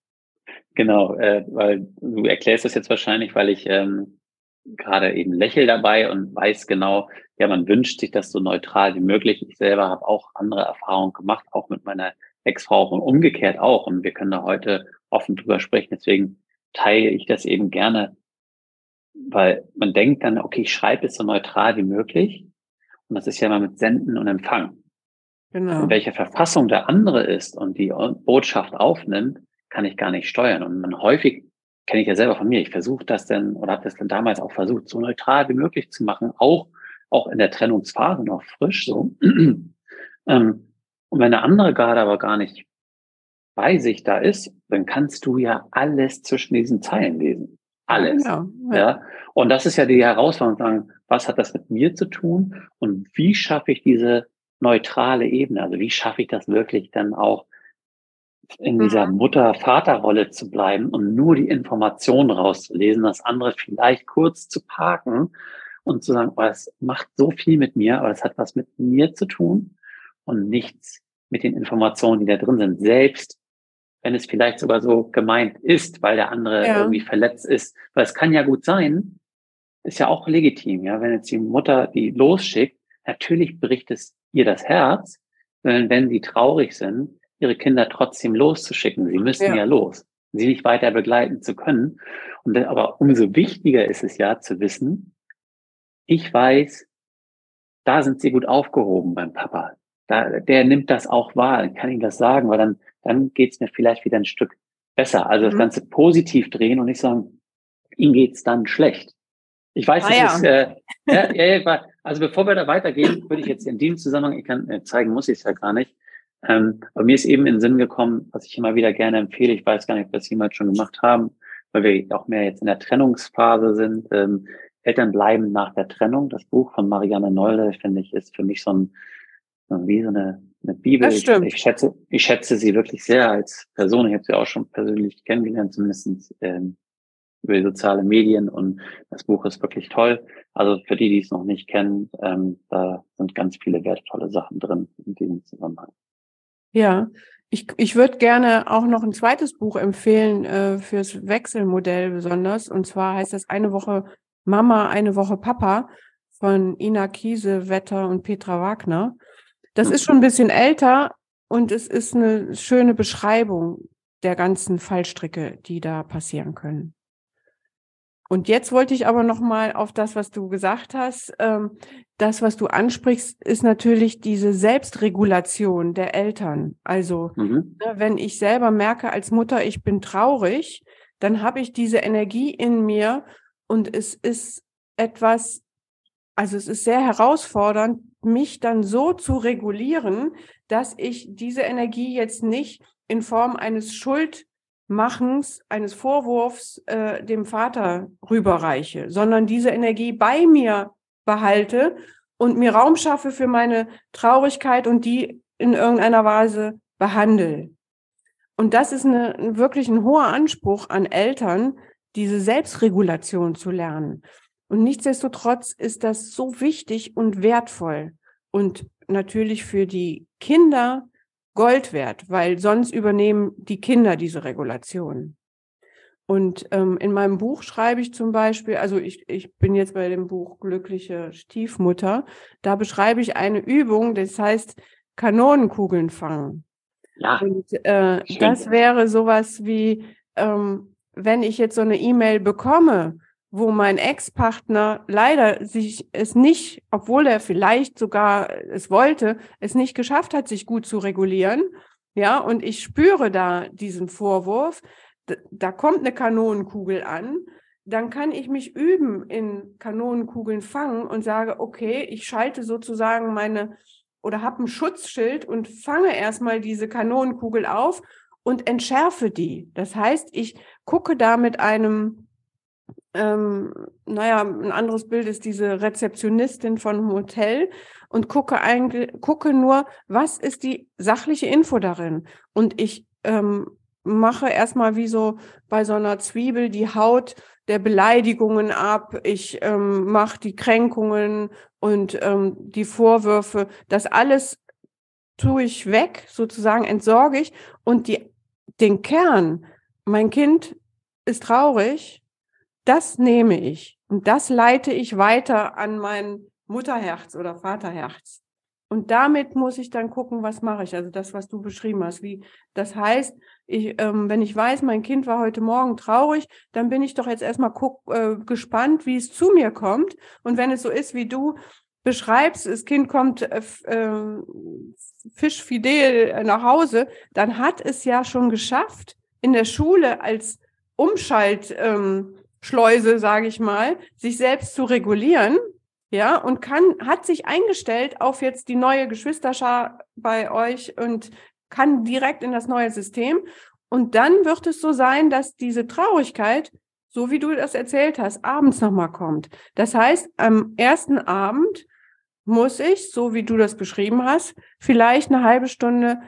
Genau, äh, weil du erklärst das jetzt wahrscheinlich, weil ich ähm, gerade eben lächel dabei und weiß genau, ja, man wünscht sich das so neutral wie möglich. Ich selber habe auch andere Erfahrungen gemacht, auch mit meiner Ex-Frau und umgekehrt auch. Und wir können da heute offen drüber sprechen. Deswegen teile ich das eben gerne, weil man denkt dann, okay, ich schreibe es so neutral wie möglich. Und das ist ja mal mit Senden und Empfangen. Genau. In welcher Verfassung der andere ist und die Botschaft aufnimmt, kann ich gar nicht steuern. Und man häufig kenne ich ja selber von mir. Ich versuche das denn oder habe das dann damals auch versucht, so neutral wie möglich zu machen, auch auch in der Trennungsphase noch frisch so. ähm, und wenn eine andere gerade aber gar nicht bei sich da ist, dann kannst du ja alles zwischen diesen Zeilen lesen. Alles. Ja, ja. ja. Und das ist ja die Herausforderung, sagen, was hat das mit mir zu tun und wie schaffe ich diese neutrale Ebene? Also wie schaffe ich das wirklich dann auch in dieser mhm. Mutter-Vater-Rolle zu bleiben und nur die Informationen rauszulesen, das andere vielleicht kurz zu parken und zu sagen, oh, es macht so viel mit mir, aber es hat was mit mir zu tun und nichts mit den Informationen, die da drin sind. Selbst wenn es vielleicht sogar so gemeint ist, weil der andere ja. irgendwie verletzt ist. Weil es kann ja gut sein, ist ja auch legitim, ja, wenn jetzt die Mutter die losschickt, natürlich bricht es ihr das Herz, wenn, wenn sie traurig sind, ihre Kinder trotzdem loszuschicken. Sie müssen ja, ja los, sie nicht weiter begleiten zu können. Und aber umso wichtiger ist es ja zu wissen, ich weiß, da sind sie gut aufgehoben beim Papa. Da, der nimmt das auch wahr, kann ihm das sagen, weil dann, dann geht's mir vielleicht wieder ein Stück besser. Also das mhm. Ganze positiv drehen und nicht sagen, ihm geht's dann schlecht. Ich weiß, ah, das ja. ist, äh, ja, ja, ja, also bevor wir da weitergehen, würde ich jetzt in diesem Zusammenhang, ich kann äh, zeigen, muss ich es ja gar nicht, ähm, aber mir ist eben in den Sinn gekommen, was ich immer wieder gerne empfehle, ich weiß gar nicht, ob wir das jemals schon gemacht haben, weil wir auch mehr jetzt in der Trennungsphase sind. Ähm, Eltern bleiben nach der Trennung. Das Buch von Marianne Nolde, finde ich, ist für mich so ein, wie so eine, eine Bibel. Das stimmt. Ich, ich, schätze, ich schätze sie wirklich sehr als Person. Ich habe sie auch schon persönlich kennengelernt, zumindest ähm, über die soziale Medien und das Buch ist wirklich toll. Also für die, die es noch nicht kennen, ähm, da sind ganz viele wertvolle Sachen drin in diesem Zusammenhang. Ja, ich, ich würde gerne auch noch ein zweites Buch empfehlen äh, fürs Wechselmodell besonders. Und zwar heißt das Eine Woche Mama, eine Woche Papa von Ina Kiese, Wetter und Petra Wagner. Das ist schon ein bisschen älter und es ist eine schöne Beschreibung der ganzen Fallstricke, die da passieren können. Und jetzt wollte ich aber noch mal auf das, was du gesagt hast. Ähm, das, was du ansprichst, ist natürlich diese Selbstregulation der Eltern. Also, mhm. ne, wenn ich selber merke als Mutter, ich bin traurig, dann habe ich diese Energie in mir und es ist etwas, also es ist sehr herausfordernd, mich dann so zu regulieren, dass ich diese Energie jetzt nicht in Form eines Schuld Machens, eines Vorwurfs äh, dem Vater rüberreiche, sondern diese Energie bei mir behalte und mir Raum schaffe für meine Traurigkeit und die in irgendeiner Weise behandle. Und das ist eine, wirklich ein hoher Anspruch an Eltern, diese Selbstregulation zu lernen. Und nichtsdestotrotz ist das so wichtig und wertvoll. Und natürlich für die Kinder Gold wert, weil sonst übernehmen die Kinder diese Regulation. Und ähm, in meinem Buch schreibe ich zum Beispiel, also ich, ich bin jetzt bei dem Buch Glückliche Stiefmutter, da beschreibe ich eine Übung, das heißt Kanonenkugeln fangen. Ja. Und äh, das wäre sowas wie, ähm, wenn ich jetzt so eine E-Mail bekomme wo mein Ex-Partner leider sich es nicht, obwohl er vielleicht sogar es wollte, es nicht geschafft hat, sich gut zu regulieren. Ja, und ich spüre da diesen Vorwurf, da kommt eine Kanonenkugel an, dann kann ich mich üben in Kanonenkugeln fangen und sage, okay, ich schalte sozusagen meine oder habe ein Schutzschild und fange erstmal diese Kanonenkugel auf und entschärfe die. Das heißt, ich gucke da mit einem, ähm, naja, ein anderes Bild ist diese Rezeptionistin von einem Hotel und gucke eigentlich, gucke nur, was ist die sachliche Info darin? Und ich ähm, mache erstmal wie so bei so einer Zwiebel die Haut der Beleidigungen ab, ich ähm, mache die Kränkungen und ähm, die Vorwürfe, das alles tue ich weg, sozusagen entsorge ich. Und die, den Kern, mein Kind ist traurig, das nehme ich und das leite ich weiter an mein Mutterherz oder Vaterherz. Und damit muss ich dann gucken, was mache ich. Also das, was du beschrieben hast. Wie das heißt, ich, ähm, wenn ich weiß, mein Kind war heute Morgen traurig, dann bin ich doch jetzt erstmal guck, äh, gespannt, wie es zu mir kommt. Und wenn es so ist, wie du beschreibst, das Kind kommt äh, äh, fischfidel nach Hause, dann hat es ja schon geschafft, in der Schule als Umschaltschleuse, ähm, sage ich mal, sich selbst zu regulieren ja, und kann, hat sich eingestellt auf jetzt die neue Geschwisterschar bei euch und kann direkt in das neue System. Und dann wird es so sein, dass diese Traurigkeit, so wie du das erzählt hast, abends nochmal kommt. Das heißt, am ersten Abend muss ich, so wie du das beschrieben hast, vielleicht eine halbe Stunde,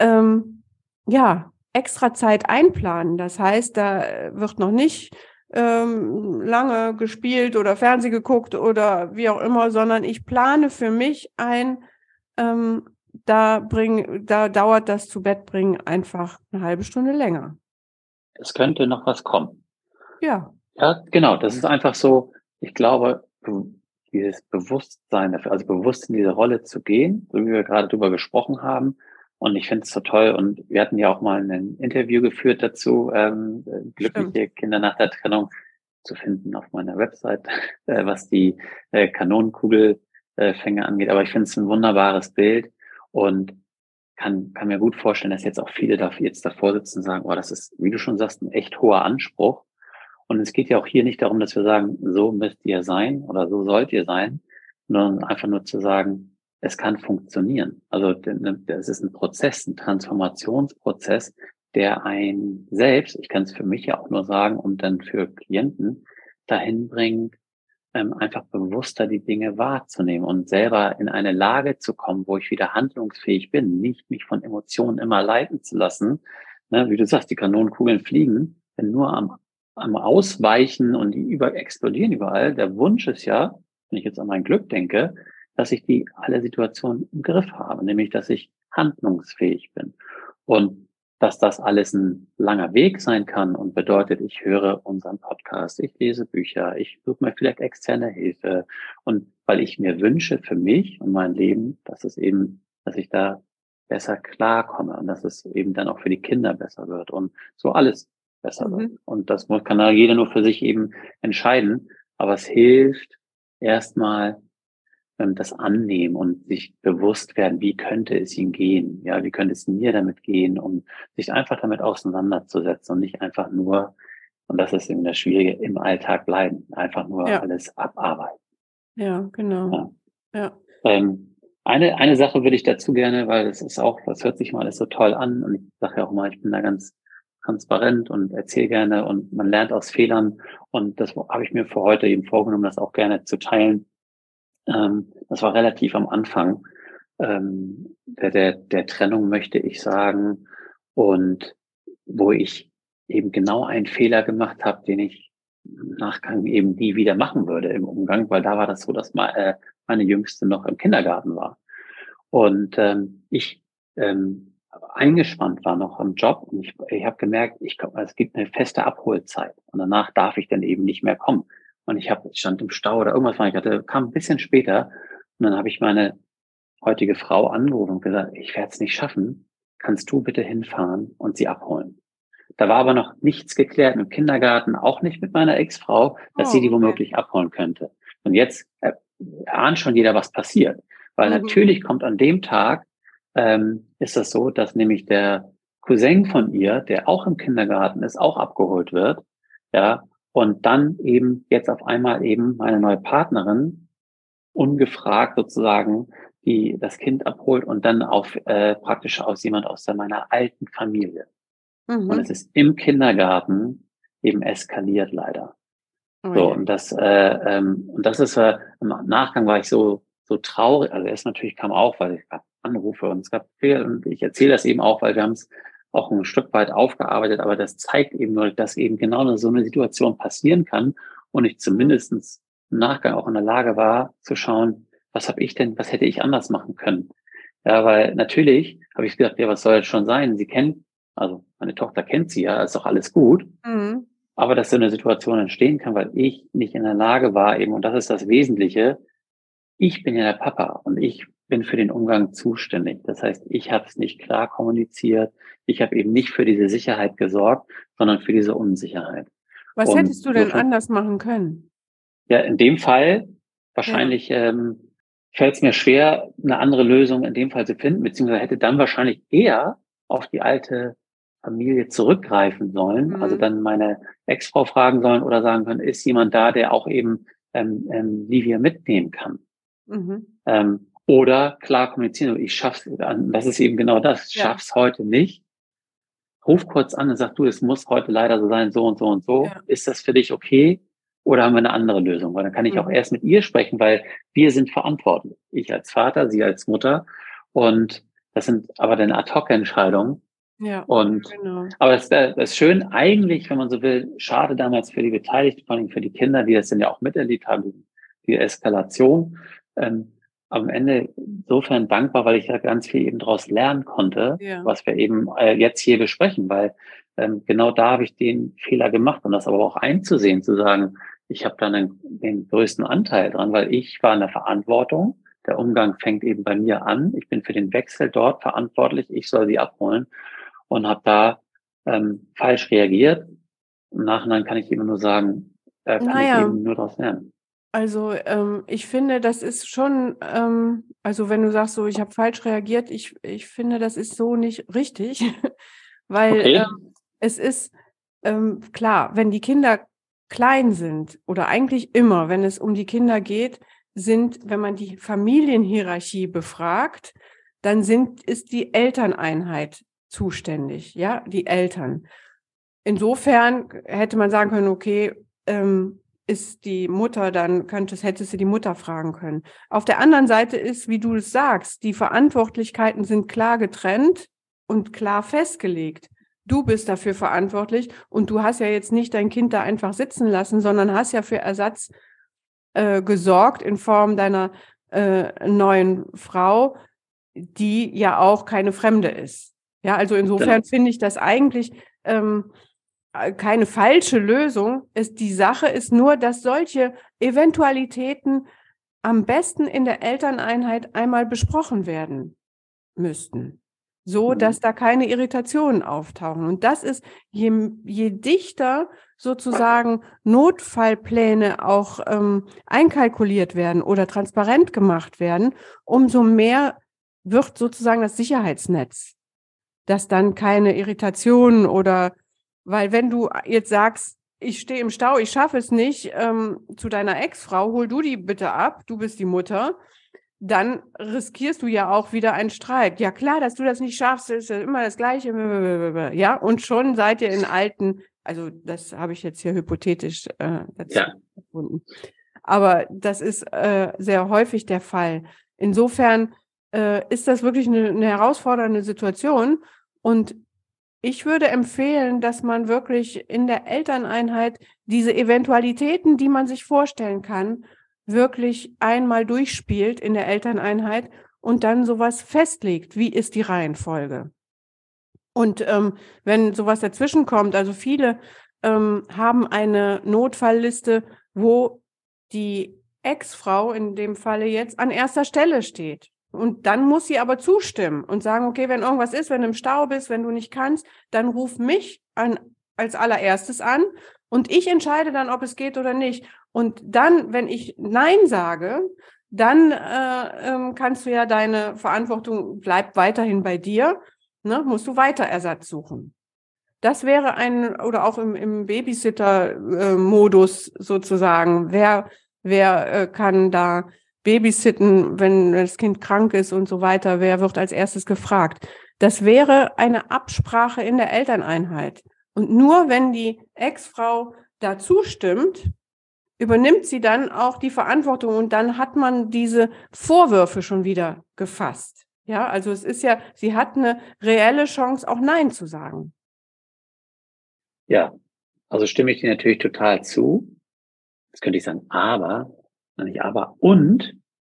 ähm, ja, extra Zeit einplanen. Das heißt, da wird noch nicht ähm, lange gespielt oder Fernseh geguckt oder wie auch immer, sondern ich plane für mich ein, ähm, da bring, da dauert das zu Bett bringen einfach eine halbe Stunde länger. Es könnte noch was kommen. Ja. Ja, genau. Das ist einfach so, ich glaube, dieses Bewusstsein, also bewusst in diese Rolle zu gehen, so wie wir gerade drüber gesprochen haben, und ich finde es so toll. Und wir hatten ja auch mal ein Interview geführt dazu, ähm, glückliche Stimmt. Kinder nach der Trennung zu finden auf meiner Website, äh, was die äh, Kanonenkugelfänge angeht. Aber ich finde es ein wunderbares Bild und kann, kann mir gut vorstellen, dass jetzt auch viele da, jetzt davor sitzen und sagen, oh, das ist, wie du schon sagst, ein echt hoher Anspruch. Und es geht ja auch hier nicht darum, dass wir sagen, so müsst ihr sein oder so sollt ihr sein, sondern einfach nur zu sagen, es kann funktionieren. Also es ist ein Prozess, ein Transformationsprozess, der ein selbst, ich kann es für mich ja auch nur sagen und dann für Klienten dahin bringt, ähm, einfach bewusster die Dinge wahrzunehmen und selber in eine Lage zu kommen, wo ich wieder handlungsfähig bin, nicht mich von Emotionen immer leiten zu lassen. Ne, wie du sagst, die Kanonenkugeln fliegen, wenn nur am, am Ausweichen und die über explodieren überall. Der Wunsch ist ja, wenn ich jetzt an mein Glück denke, dass ich die alle Situationen im Griff habe, nämlich dass ich handlungsfähig bin. Und dass das alles ein langer Weg sein kann und bedeutet, ich höre unseren Podcast, ich lese Bücher, ich suche mir vielleicht externe Hilfe. Und weil ich mir wünsche für mich und mein Leben, dass es eben, dass ich da besser klarkomme und dass es eben dann auch für die Kinder besser wird und so alles besser mhm. wird. Und das kann da jeder nur für sich eben entscheiden. Aber es hilft erstmal das annehmen und sich bewusst werden, wie könnte es ihm gehen, ja, wie könnte es mir damit gehen, um sich einfach damit auseinanderzusetzen und nicht einfach nur, und das ist eben das Schwierige, im Alltag bleiben, einfach nur ja. alles abarbeiten. Ja, genau. Ja. ja. Ähm, eine, eine Sache würde ich dazu gerne, weil das ist auch, das hört sich mal alles so toll an und ich sage ja auch mal, ich bin da ganz transparent und erzähle gerne und man lernt aus Fehlern und das habe ich mir für heute eben vorgenommen, das auch gerne zu teilen ähm, das war relativ am Anfang ähm, der, der, der Trennung, möchte ich sagen. Und wo ich eben genau einen Fehler gemacht habe, den ich im Nachgang eben nie wieder machen würde im Umgang, weil da war das so, dass mal, äh, meine Jüngste noch im Kindergarten war. Und ähm, ich ähm, eingespannt war noch am Job und ich, ich habe gemerkt, ich, es gibt eine feste Abholzeit und danach darf ich dann eben nicht mehr kommen. Und ich habe stand im Stau oder irgendwas war ich hatte, kam ein bisschen später und dann habe ich meine heutige Frau angerufen und gesagt, ich werde es nicht schaffen, kannst du bitte hinfahren und sie abholen. Da war aber noch nichts geklärt im Kindergarten, auch nicht mit meiner Ex-Frau, dass oh, sie die womöglich okay. abholen könnte. Und jetzt äh, ahnt schon jeder, was passiert. Weil mhm. natürlich kommt an dem Tag, ähm, ist das so, dass nämlich der Cousin von ihr, der auch im Kindergarten ist, auch abgeholt wird. Ja, und dann eben jetzt auf einmal eben meine neue Partnerin ungefragt sozusagen die das Kind abholt und dann auf äh, praktisch aus jemand aus der, meiner alten Familie. Mhm. Und es ist im Kindergarten eben eskaliert leider. Oh, so, und das, äh, ähm, und das ist, äh, im Nachgang war ich so, so traurig. Also erst natürlich kam auch, weil es gab Anrufe und es gab viel, und ich erzähle das eben auch, weil wir haben es auch ein Stück weit aufgearbeitet, aber das zeigt eben nur, dass eben genau so eine Situation passieren kann und ich zumindestens im Nachgang auch in der Lage war, zu schauen, was habe ich denn, was hätte ich anders machen können? Ja, weil natürlich habe ich gedacht, ja, was soll das schon sein? Sie kennt, also meine Tochter kennt sie ja, ist doch alles gut. Mhm. Aber dass so eine Situation entstehen kann, weil ich nicht in der Lage war, eben, und das ist das Wesentliche, ich bin ja der Papa und ich bin für den Umgang zuständig. Das heißt, ich habe es nicht klar kommuniziert. Ich habe eben nicht für diese Sicherheit gesorgt, sondern für diese Unsicherheit. Was und hättest du denn so, anders machen können? Ja, in dem Fall wahrscheinlich ja. ähm, fällt es mir schwer, eine andere Lösung in dem Fall zu finden, beziehungsweise hätte dann wahrscheinlich eher auf die alte Familie zurückgreifen sollen, mhm. also dann meine Ex-Frau fragen sollen oder sagen können, ist jemand da, der auch eben ähm, ähm, Livia mitnehmen kann? Mhm. Ähm, oder klar kommunizieren, ich schaff's, das ist eben genau das, ja. schaff's heute nicht. Ruf kurz an und sag, du, es muss heute leider so sein, so und so und so. Ja. Ist das für dich okay? Oder haben wir eine andere Lösung? Weil dann kann ich mhm. auch erst mit ihr sprechen, weil wir sind verantwortlich. Ich als Vater, sie als Mutter. Und das sind aber dann Ad-Hoc-Entscheidungen. Ja, und, genau. aber das, das ist schön, eigentlich, wenn man so will, schade damals für die Beteiligten, vor allem für die Kinder, die das dann ja auch miterlebt haben, die Eskalation. Ähm, am Ende insofern dankbar, weil ich ja ganz viel eben daraus lernen konnte, ja. was wir eben äh, jetzt hier besprechen, weil ähm, genau da habe ich den Fehler gemacht und das aber auch einzusehen, zu sagen, ich habe da den, den größten Anteil dran, weil ich war in der Verantwortung. Der Umgang fängt eben bei mir an. Ich bin für den Wechsel dort verantwortlich. Ich soll sie abholen und habe da ähm, falsch reagiert. Im Nachhinein kann ich eben nur sagen, äh, kann naja. ich eben nur daraus lernen. Also ähm, ich finde, das ist schon, ähm, also wenn du sagst so, ich habe falsch reagiert, ich, ich finde, das ist so nicht richtig, weil okay. ähm, es ist ähm, klar, wenn die Kinder klein sind oder eigentlich immer, wenn es um die Kinder geht, sind, wenn man die Familienhierarchie befragt, dann sind, ist die Elterneinheit zuständig, ja, die Eltern. Insofern hätte man sagen können, okay, ähm, ist die Mutter, dann könntest, hättest du die Mutter fragen können. Auf der anderen Seite ist, wie du es sagst, die Verantwortlichkeiten sind klar getrennt und klar festgelegt. Du bist dafür verantwortlich und du hast ja jetzt nicht dein Kind da einfach sitzen lassen, sondern hast ja für Ersatz äh, gesorgt in Form deiner äh, neuen Frau, die ja auch keine Fremde ist. Ja, also insofern ja. finde ich das eigentlich ähm, äh, keine falsche Lösung ist. Die Sache ist nur, dass solche Eventualitäten am besten in der Elterneinheit einmal besprochen werden müssten. So, mhm. dass da keine Irritationen auftauchen. Und das ist, je, je dichter sozusagen Notfallpläne auch ähm, einkalkuliert werden oder transparent gemacht werden, umso mehr wird sozusagen das Sicherheitsnetz, dass dann keine Irritationen oder weil wenn du jetzt sagst, ich stehe im Stau, ich schaffe es nicht, ähm, zu deiner Ex-Frau, hol du die bitte ab, du bist die Mutter, dann riskierst du ja auch wieder einen Streit. Ja klar, dass du das nicht schaffst, ist ja immer das Gleiche. Ja, und schon seid ihr in alten, also das habe ich jetzt hier hypothetisch äh, dazu ja. gefunden. Aber das ist äh, sehr häufig der Fall. Insofern äh, ist das wirklich eine, eine herausfordernde Situation. Und ich würde empfehlen, dass man wirklich in der Elterneinheit diese Eventualitäten, die man sich vorstellen kann, wirklich einmal durchspielt in der Elterneinheit und dann sowas festlegt. Wie ist die Reihenfolge? Und ähm, wenn sowas dazwischen kommt, also viele ähm, haben eine Notfallliste, wo die Ex-Frau in dem Falle jetzt an erster Stelle steht. Und dann muss sie aber zustimmen und sagen, okay, wenn irgendwas ist, wenn du im Stau bist, wenn du nicht kannst, dann ruf mich an, als allererstes an und ich entscheide dann, ob es geht oder nicht. Und dann, wenn ich Nein sage, dann äh, ähm, kannst du ja deine Verantwortung bleibt weiterhin bei dir, ne, musst du weiter Ersatz suchen. Das wäre ein, oder auch im, im Babysitter-Modus äh, sozusagen, wer, wer äh, kann da babysitten, wenn das Kind krank ist und so weiter, wer wird als erstes gefragt. Das wäre eine Absprache in der Elterneinheit. Und nur wenn die Ex-Frau da zustimmt, übernimmt sie dann auch die Verantwortung und dann hat man diese Vorwürfe schon wieder gefasst. Ja, also es ist ja, sie hat eine reelle Chance, auch Nein zu sagen. Ja, also stimme ich dir natürlich total zu. Das könnte ich sagen, aber, nicht aber, und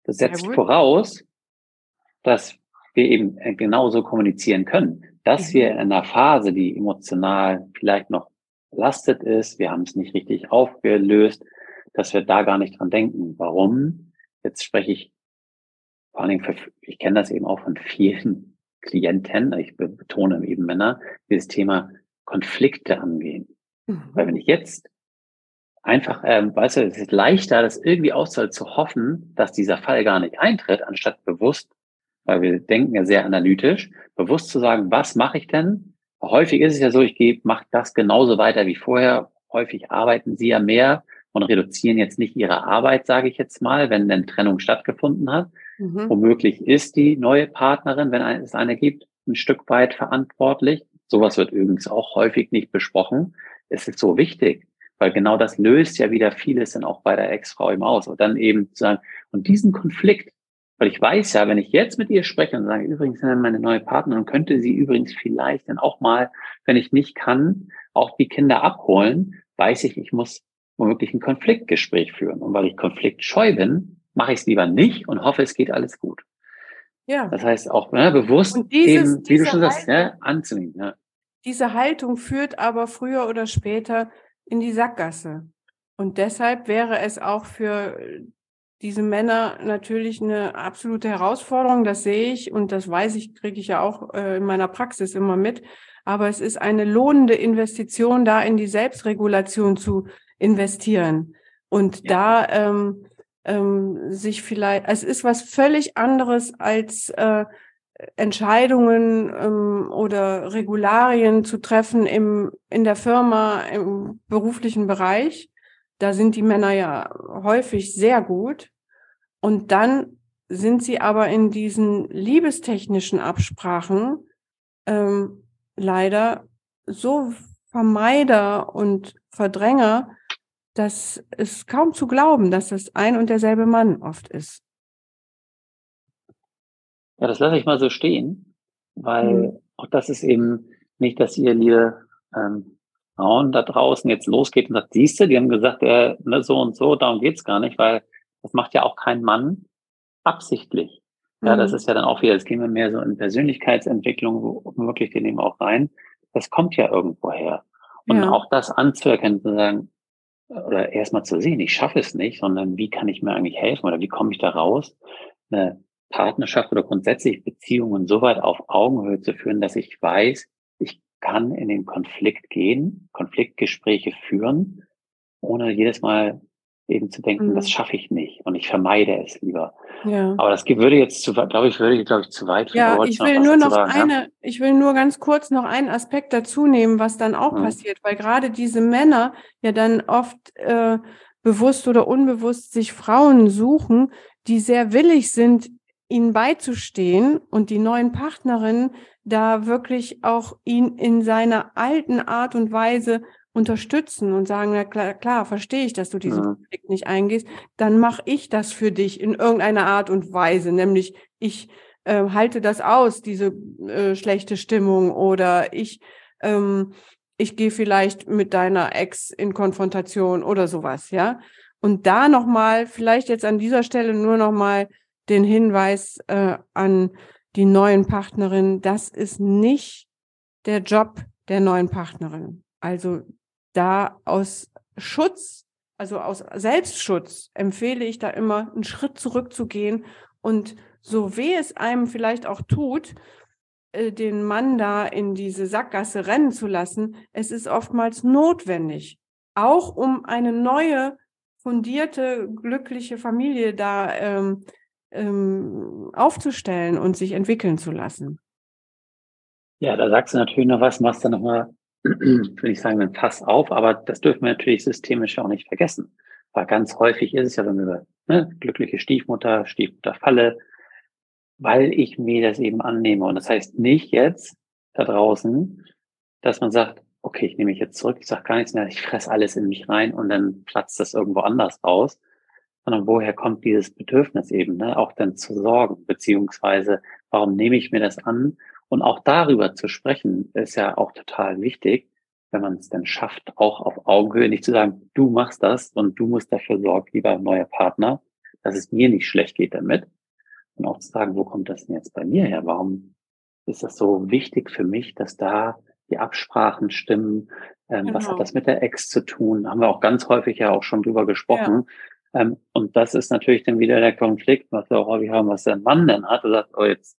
das setzt voraus, dass wir eben äh, genauso kommunizieren können, dass mhm. wir in einer Phase, die emotional vielleicht noch belastet ist, wir haben es nicht richtig aufgelöst, dass wir da gar nicht dran denken. Warum? Jetzt spreche ich vor allen Dingen, für, ich kenne das eben auch von vielen Klienten, ich betone eben Männer, dieses Thema Konflikte angehen. Mhm. Weil wenn ich jetzt einfach, ähm, weißt du, es ist leichter, das irgendwie auszuhalten, zu hoffen, dass dieser Fall gar nicht eintritt, anstatt bewusst, weil wir denken ja sehr analytisch, bewusst zu sagen, was mache ich denn? Häufig ist es ja so, ich gehe, mache das genauso weiter wie vorher. Häufig arbeiten sie ja mehr und reduzieren jetzt nicht ihre Arbeit, sage ich jetzt mal, wenn denn Trennung stattgefunden hat. Mhm. Womöglich ist die neue Partnerin, wenn es eine gibt, ein Stück weit verantwortlich. Sowas wird übrigens auch häufig nicht besprochen. Es ist so wichtig, weil genau das löst ja wieder vieles dann auch bei der Ex-Frau im Aus. Und dann eben zu sagen, und diesen Konflikt, weil ich weiß ja, wenn ich jetzt mit ihr spreche und sage, übrigens meine neue Partnerin, könnte sie übrigens vielleicht dann auch mal, wenn ich nicht kann, auch die Kinder abholen, weiß ich, ich muss womöglich ein Konfliktgespräch führen. Und weil ich konfliktscheu bin, mache ich es lieber nicht und hoffe, es geht alles gut. Ja. Das heißt auch ne, bewusst dieses, eben, wie du schon sagst, ja, anzunehmen. Ja. Diese Haltung führt aber früher oder später in die Sackgasse. Und deshalb wäre es auch für diese Männer natürlich eine absolute Herausforderung. Das sehe ich und das weiß ich, kriege ich ja auch äh, in meiner Praxis immer mit. Aber es ist eine lohnende Investition, da in die Selbstregulation zu investieren und ja. da ähm, ähm, sich vielleicht, es ist was völlig anderes als äh, Entscheidungen ähm, oder Regularien zu treffen im, in der Firma, im beruflichen Bereich. Da sind die Männer ja häufig sehr gut. Und dann sind sie aber in diesen liebestechnischen Absprachen ähm, leider so Vermeider und Verdränger, dass es kaum zu glauben, dass das ein und derselbe Mann oft ist. Ja, das lasse ich mal so stehen, weil mhm. auch das ist eben nicht, dass ihr, liebe ähm, Frauen da draußen jetzt losgeht und sagt, siehst du, die haben gesagt, äh, ne, so und so, darum geht's gar nicht, weil das macht ja auch kein Mann absichtlich. Ja, mhm. das ist ja dann auch wieder, jetzt gehen wir mehr so in Persönlichkeitsentwicklung, wo wirklich, wir nehmen auch rein. Das kommt ja irgendwo her. Und ja. auch das anzuerkennen, zu sagen, oder erstmal zu sehen, ich schaffe es nicht, sondern wie kann ich mir eigentlich helfen oder wie komme ich da raus? Eine Partnerschaft oder grundsätzlich Beziehungen so weit auf Augenhöhe zu führen, dass ich weiß, ich kann in den Konflikt gehen, Konfliktgespräche führen, ohne jedes Mal eben zu denken, mhm. das schaffe ich nicht und ich vermeide es lieber. Ja. Aber das würde jetzt zu, glaube ich, würde glaube ich zu weit. Ja, ich will nur noch sagen, eine, ja? ich will nur ganz kurz noch einen Aspekt dazu nehmen, was dann auch mhm. passiert, weil gerade diese Männer ja dann oft äh, bewusst oder unbewusst sich Frauen suchen, die sehr willig sind, ihnen beizustehen und die neuen Partnerinnen da wirklich auch ihn in seiner alten Art und Weise unterstützen und sagen, na klar, klar verstehe ich, dass du diesen ja. Konflikt nicht eingehst, dann mache ich das für dich in irgendeiner Art und Weise, nämlich ich äh, halte das aus, diese äh, schlechte Stimmung oder ich ähm, ich gehe vielleicht mit deiner Ex in Konfrontation oder sowas, ja. Und da nochmal, vielleicht jetzt an dieser Stelle nur nochmal den Hinweis äh, an die neuen Partnerin, das ist nicht der Job der neuen Partnerin. Also da aus Schutz, also aus Selbstschutz empfehle ich da immer einen Schritt zurückzugehen und so weh es einem vielleicht auch tut, äh, den Mann da in diese Sackgasse rennen zu lassen, es ist oftmals notwendig, auch um eine neue, fundierte, glückliche Familie da ähm, ähm, aufzustellen und sich entwickeln zu lassen. Ja, da sagst du natürlich noch was, machst du nochmal, würde ich sagen, ein Fass auf, aber das dürfen wir natürlich systemisch auch nicht vergessen. Weil ganz häufig ist es ja, wenn wir über ne, glückliche Stiefmutter, Stiefmutterfalle, weil ich mir das eben annehme. Und das heißt nicht jetzt da draußen, dass man sagt, okay, ich nehme mich jetzt zurück, ich sage gar nichts mehr, ich fresse alles in mich rein und dann platzt das irgendwo anders raus, sondern woher kommt dieses Bedürfnis eben, ne? auch dann zu sorgen, beziehungsweise warum nehme ich mir das an? Und auch darüber zu sprechen, ist ja auch total wichtig, wenn man es dann schafft, auch auf Augenhöhe nicht zu sagen, du machst das und du musst dafür sorgen, lieber neuer Partner, dass es mir nicht schlecht geht damit. Und auch zu sagen, wo kommt das denn jetzt bei mir her? Warum ist das so wichtig für mich, dass da die Absprachen stimmen? Ähm, genau. Was hat genau. das mit der Ex zu tun? Haben wir auch ganz häufig ja auch schon drüber gesprochen. Ja. Ähm, und das ist natürlich dann wieder der Konflikt, was wir auch häufig haben, was der Mann dann hat. Er sagt, oh, jetzt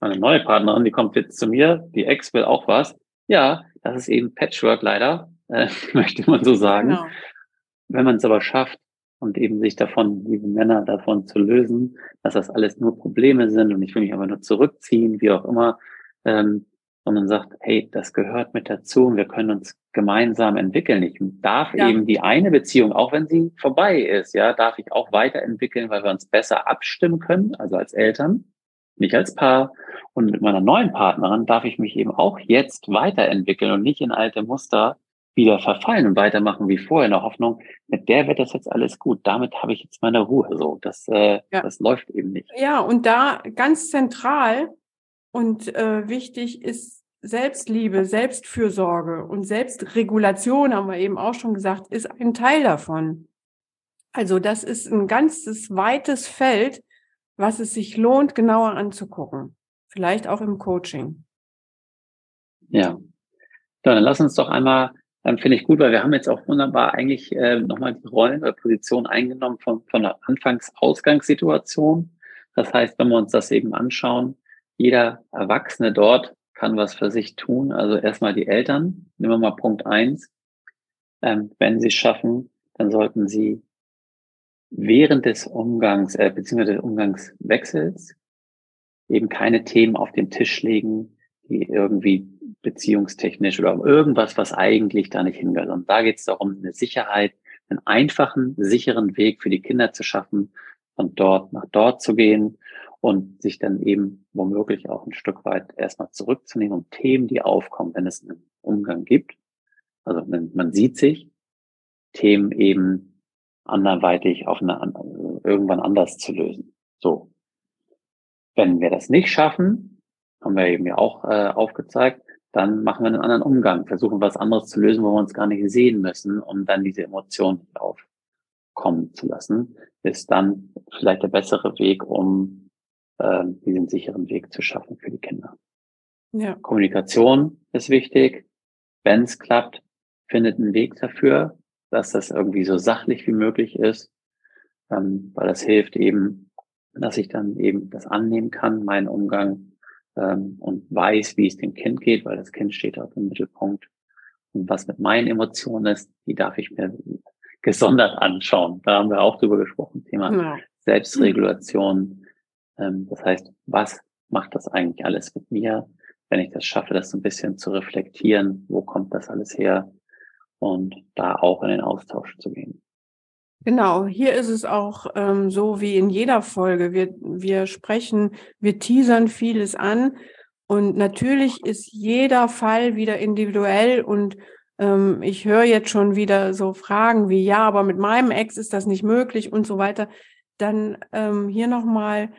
meine neue Partnerin, die kommt jetzt zu mir, die Ex will auch was. Ja, das ist eben Patchwork leider, äh, möchte man so sagen. Genau. Wenn man es aber schafft, und eben sich davon, liebe Männer, davon zu lösen, dass das alles nur Probleme sind und ich will mich aber nur zurückziehen, wie auch immer, ähm, sondern sagt, hey, das gehört mit dazu und wir können uns gemeinsam entwickeln. Ich darf ja. eben die eine Beziehung, auch wenn sie vorbei ist, ja, darf ich auch weiterentwickeln, weil wir uns besser abstimmen können, also als Eltern, nicht als Paar. Und mit meiner neuen Partnerin darf ich mich eben auch jetzt weiterentwickeln und nicht in alte Muster wieder verfallen und weitermachen wie vorher in der Hoffnung, mit der wird das jetzt alles gut. Damit habe ich jetzt meine Ruhe. So, das, äh, ja. das läuft eben nicht. Ja, und da ganz zentral und äh, wichtig ist Selbstliebe, Selbstfürsorge und Selbstregulation, haben wir eben auch schon gesagt, ist ein Teil davon. Also das ist ein ganzes weites Feld, was es sich lohnt, genauer anzugucken. Vielleicht auch im Coaching. Ja. Dann lass uns doch einmal ähm, finde ich gut, weil wir haben jetzt auch wunderbar eigentlich äh, nochmal die Rollen oder Position eingenommen von, von der Anfangs-Ausgangssituation. Das heißt, wenn wir uns das eben anschauen, jeder Erwachsene dort kann was für sich tun. Also erstmal die Eltern. Nehmen wir mal Punkt eins. Ähm, wenn sie es schaffen, dann sollten sie während des Umgangs, äh, beziehungsweise des Umgangswechsels eben keine Themen auf den Tisch legen, die irgendwie beziehungstechnisch oder irgendwas, was eigentlich da nicht hingehört. Und da geht es darum, eine Sicherheit, einen einfachen, sicheren Weg für die Kinder zu schaffen, von dort nach dort zu gehen und sich dann eben womöglich auch ein Stück weit erstmal zurückzunehmen und Themen, die aufkommen, wenn es einen Umgang gibt. Also man, man sieht sich, Themen eben anderweitig auf eine, irgendwann anders zu lösen. So. Wenn wir das nicht schaffen, haben wir eben ja auch äh, aufgezeigt, dann machen wir einen anderen Umgang, versuchen was anderes zu lösen, wo wir uns gar nicht sehen müssen, um dann diese Emotionen aufkommen zu lassen, ist dann vielleicht der bessere Weg, um äh, diesen sicheren Weg zu schaffen für die Kinder. Ja. Kommunikation ist wichtig. Wenn es klappt, findet einen Weg dafür, dass das irgendwie so sachlich wie möglich ist, ähm, weil das hilft eben, dass ich dann eben das annehmen kann, meinen Umgang ähm, und weiß, wie es dem Kind geht, weil das Kind steht auch im Mittelpunkt. Und was mit meinen Emotionen ist, die darf ich mir gesondert anschauen. Da haben wir auch drüber gesprochen, Thema ja. Selbstregulation. Ähm, das heißt, was macht das eigentlich alles mit mir? Wenn ich das schaffe, das so ein bisschen zu reflektieren, wo kommt das alles her? Und da auch in den Austausch zu gehen. Genau, hier ist es auch ähm, so wie in jeder Folge. Wir, wir sprechen, wir teasern vieles an und natürlich ist jeder Fall wieder individuell und ähm, ich höre jetzt schon wieder so Fragen wie, ja, aber mit meinem Ex ist das nicht möglich und so weiter. Dann ähm, hier nochmal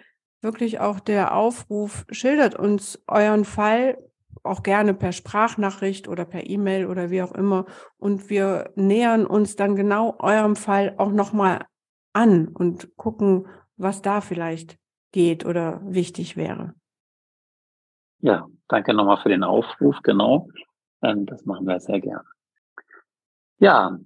wirklich auch der Aufruf, schildert uns euren Fall, auch gerne per Sprachnachricht oder per E-Mail oder wie auch immer. Und wir nähern uns dann genau eurem Fall auch nochmal an und gucken, was da vielleicht geht oder wichtig wäre. Ja, danke nochmal für den Aufruf, genau. Ähm, das machen wir sehr gerne. Ja,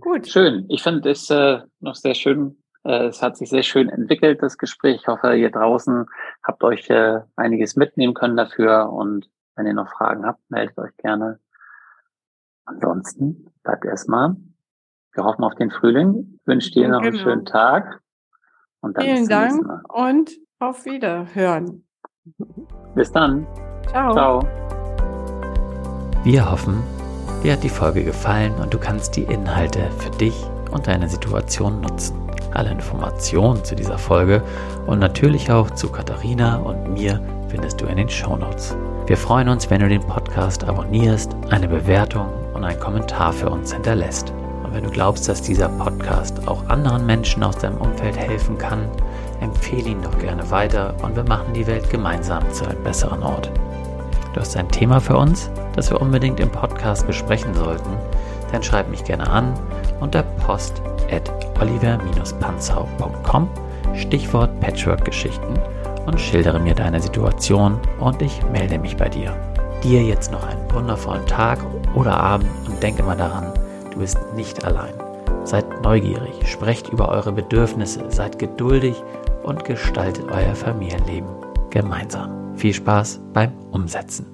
gut. Schön. Ich finde es äh, noch sehr schön. Äh, es hat sich sehr schön entwickelt, das Gespräch. Ich hoffe, ihr draußen habt euch äh, einiges mitnehmen können dafür und wenn ihr noch Fragen habt, meldet euch gerne. Ansonsten bleibt erstmal. Wir hoffen auf den Frühling. Ich wünsche dir noch genau. einen schönen Tag. Und dann Vielen Dank und auf Wiederhören. Bis dann. Ciao. Ciao. Wir hoffen, dir hat die Folge gefallen und du kannst die Inhalte für dich und deine Situation nutzen. Alle Informationen zu dieser Folge und natürlich auch zu Katharina und mir findest du in den Show Notes. Wir freuen uns, wenn du den Podcast abonnierst, eine Bewertung und einen Kommentar für uns hinterlässt. Und wenn du glaubst, dass dieser Podcast auch anderen Menschen aus deinem Umfeld helfen kann, empfehle ihn doch gerne weiter und wir machen die Welt gemeinsam zu einem besseren Ort. Du hast ein Thema für uns, das wir unbedingt im Podcast besprechen sollten, dann schreib mich gerne an unter post at oliver-panzau.com Stichwort Patchwork-Geschichten und schildere mir deine Situation und ich melde mich bei dir. Dir jetzt noch einen wundervollen Tag oder Abend und denke mal daran, du bist nicht allein. Seid neugierig, sprecht über eure Bedürfnisse, seid geduldig und gestaltet euer Familienleben gemeinsam. Viel Spaß beim Umsetzen.